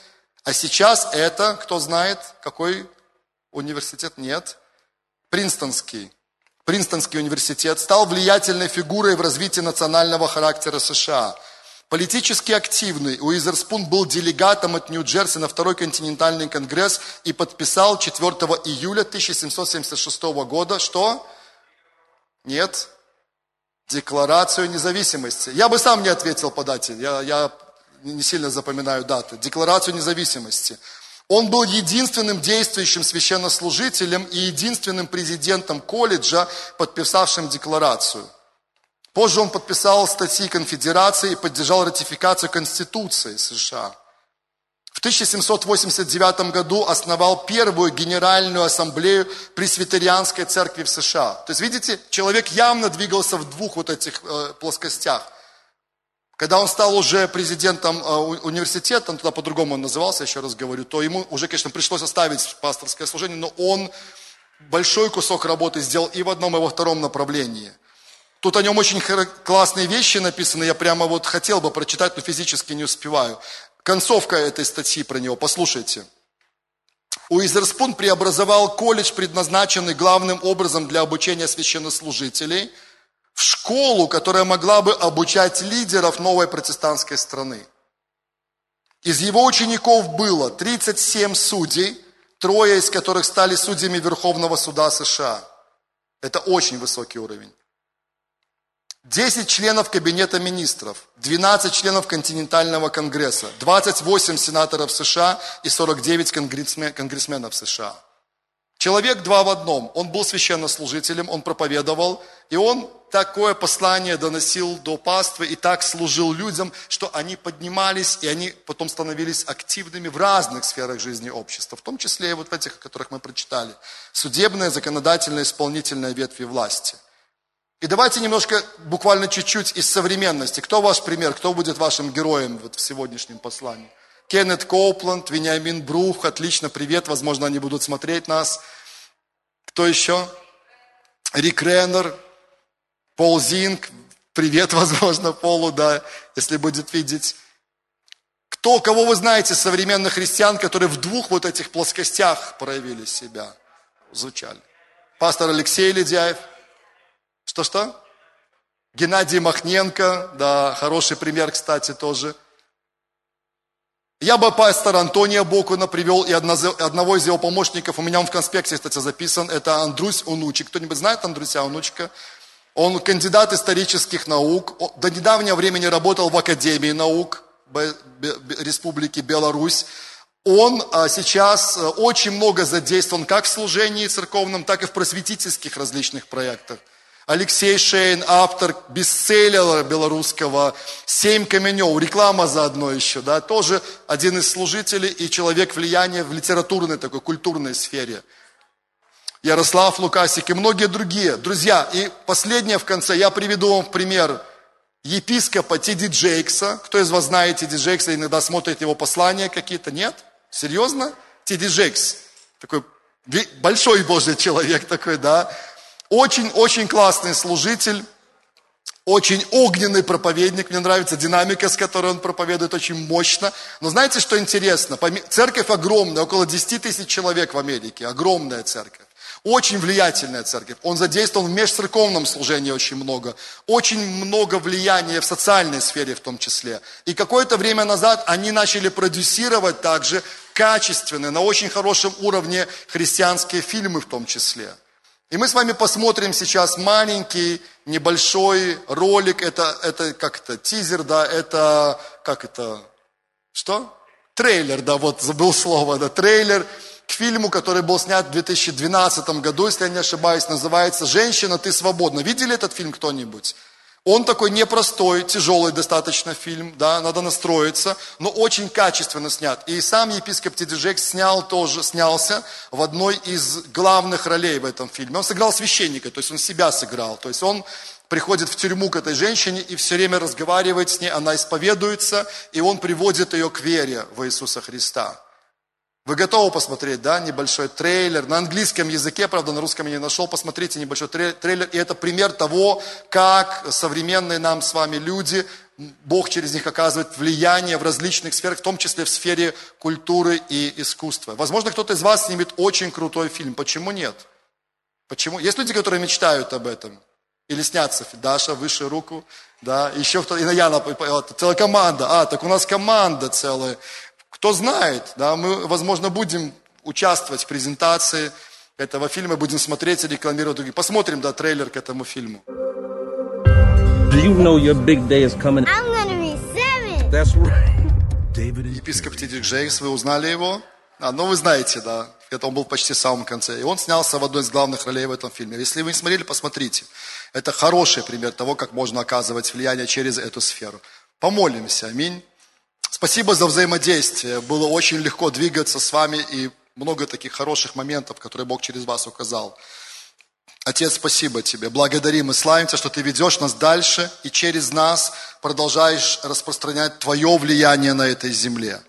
Speaker 1: а сейчас это, кто знает, какой университет? Нет. Принстонский. Принстонский университет стал влиятельной фигурой в развитии национального характера США. Политически активный, Уизерспун был делегатом от Нью-Джерси на Второй континентальный конгресс и подписал 4 июля 1776 года, что? Нет, Декларацию независимости. Я бы сам не ответил по дате, я, я не сильно запоминаю даты. Декларацию независимости. Он был единственным действующим священнослужителем и единственным президентом колледжа, подписавшим декларацию. Позже он подписал статьи конфедерации и поддержал ратификацию Конституции США. В 1789 году основал первую генеральную ассамблею пресвитерианской церкви в США. То есть, видите, человек явно двигался в двух вот этих э, плоскостях. Когда он стал уже президентом э, университета, туда по-другому он назывался, еще раз говорю, то ему уже, конечно, пришлось оставить пасторское служение, но он большой кусок работы сделал и в одном, и во втором направлении. Тут о нем очень классные вещи написаны, я прямо вот хотел бы прочитать, но физически не успеваю. Концовка этой статьи про него, послушайте. Уизерспун преобразовал колледж, предназначенный главным образом для обучения священнослужителей – в школу, которая могла бы обучать лидеров новой протестантской страны. Из его учеников было 37 судей, трое из которых стали судьями Верховного суда США. Это очень высокий уровень. 10 членов Кабинета министров, 12 членов Континентального конгресса, 28 сенаторов США и 49 конгрессменов США. Человек два в одном. Он был священнослужителем, он проповедовал, и он такое послание доносил до паствы и так служил людям, что они поднимались, и они потом становились активными в разных сферах жизни общества, в том числе и вот в этих, о которых мы прочитали. Судебная, законодательная, исполнительная ветви власти. И давайте немножко, буквально чуть-чуть из современности. Кто ваш пример, кто будет вашим героем вот в сегодняшнем послании? Кеннет Коупланд, Вениамин Брух, отлично, привет, возможно, они будут смотреть нас. Кто еще? Рик Реннер, Пол Зинг, привет, возможно, Полу, да, если будет видеть. Кто, кого вы знаете, современных христиан, которые в двух вот этих плоскостях проявили себя, звучали? Пастор Алексей Ледяев. Что-что? Геннадий Махненко, да, хороший пример, кстати, тоже – я бы пастора Антония Бокуна привел и одного из его помощников, у меня он в конспекте, кстати, записан, это Андрусь Унучик. Кто-нибудь знает Андруся Унучика? Он кандидат исторических наук, до недавнего времени работал в Академии наук Республики Беларусь. Он а, сейчас э, очень много задействован как в служении церковном, так и в просветительских различных проектах. Алексей Шейн, автор бестселлера белорусского «Семь каменев», реклама заодно еще, да, тоже один из служителей и человек влияния в литературной такой, культурной сфере. Ярослав Лукасик и многие другие. Друзья, и последнее в конце, я приведу вам пример епископа Тиди Джейкса. Кто из вас знает Тиди Джейкса, иногда смотрит его послания какие-то? Нет? Серьезно? Тиди Джейкс. Такой большой Божий человек такой, да. Очень-очень классный служитель, очень огненный проповедник, мне нравится динамика, с которой он проповедует, очень мощно. Но знаете, что интересно? Церковь огромная, около 10 тысяч человек в Америке, огромная церковь. Очень влиятельная церковь. Он задействован в межцерковном служении очень много. Очень много влияния в социальной сфере в том числе. И какое-то время назад они начали продюсировать также качественные, на очень хорошем уровне христианские фильмы в том числе. И мы с вами посмотрим сейчас маленький, небольшой ролик. Это, это как это, тизер, да, это, как это, что? Трейлер, да, вот забыл слово, да, трейлер к фильму, который был снят в 2012 году, если я не ошибаюсь, называется «Женщина, ты свободна». Видели этот фильм кто-нибудь? Он такой непростой, тяжелый достаточно фильм, да, надо настроиться, но очень качественно снят. И сам епископ Тедежек снял тоже, снялся в одной из главных ролей в этом фильме. Он сыграл священника, то есть он себя сыграл. То есть он приходит в тюрьму к этой женщине и все время разговаривает с ней, она исповедуется, и он приводит ее к вере в Иисуса Христа. Вы готовы посмотреть, да, небольшой трейлер? На английском языке, правда, на русском я не нашел. Посмотрите небольшой трейлер. И это пример того, как современные нам с вами люди, Бог через них оказывает влияние в различных сферах, в том числе в сфере культуры и искусства. Возможно, кто-то из вас снимет очень крутой фильм. Почему нет? Почему? Есть люди, которые мечтают об этом. Или снятся. Даша, выше руку. Да, еще кто-то, и Яна, целая команда. А, так у нас команда целая. Кто знает, да, мы, возможно, будем участвовать в презентации этого фильма, будем смотреть и рекламировать другие. Посмотрим, да, трейлер к этому фильму. You know your big day is coming? I'm gonna be seven. That's right. Епископ Тидик Джейкс, вы узнали его? А, ну, вы знаете, да. Это он был почти в самом конце. И он снялся в одной из главных ролей в этом фильме. Если вы не смотрели, посмотрите. Это хороший пример того, как можно оказывать влияние через эту сферу. Помолимся. Аминь. Спасибо за взаимодействие. Было очень легко двигаться с вами и много таких хороших моментов, которые Бог через вас указал. Отец, спасибо Тебе. Благодарим и славим Тебя, что Ты ведешь нас дальше и через нас продолжаешь распространять Твое влияние на этой земле.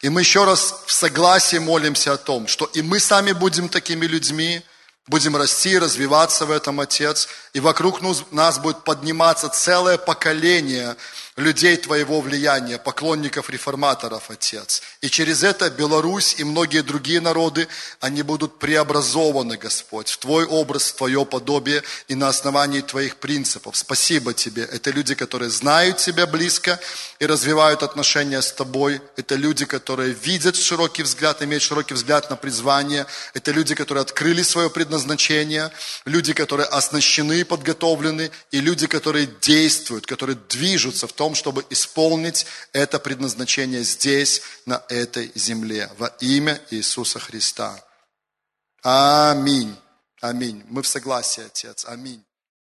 Speaker 1: И мы еще раз в согласии молимся о том, что и мы сами будем такими людьми, будем расти, развиваться в этом, Отец, и вокруг нас будет подниматься целое поколение людей Твоего влияния, поклонников реформаторов, Отец. И через это Беларусь и многие другие народы, они будут преобразованы, Господь, в Твой образ, в Твое подобие и на основании Твоих принципов. Спасибо Тебе. Это люди, которые знают Тебя близко и развивают отношения с Тобой. Это люди, которые видят широкий взгляд, имеют широкий взгляд на призвание. Это люди, которые открыли свое предназначение. Люди, которые оснащены и подготовлены. И люди, которые действуют, которые движутся в том, чтобы исполнить это предназначение здесь, на этой земле, во имя Иисуса Христа. Аминь. Аминь. Мы в согласии, Отец. Аминь.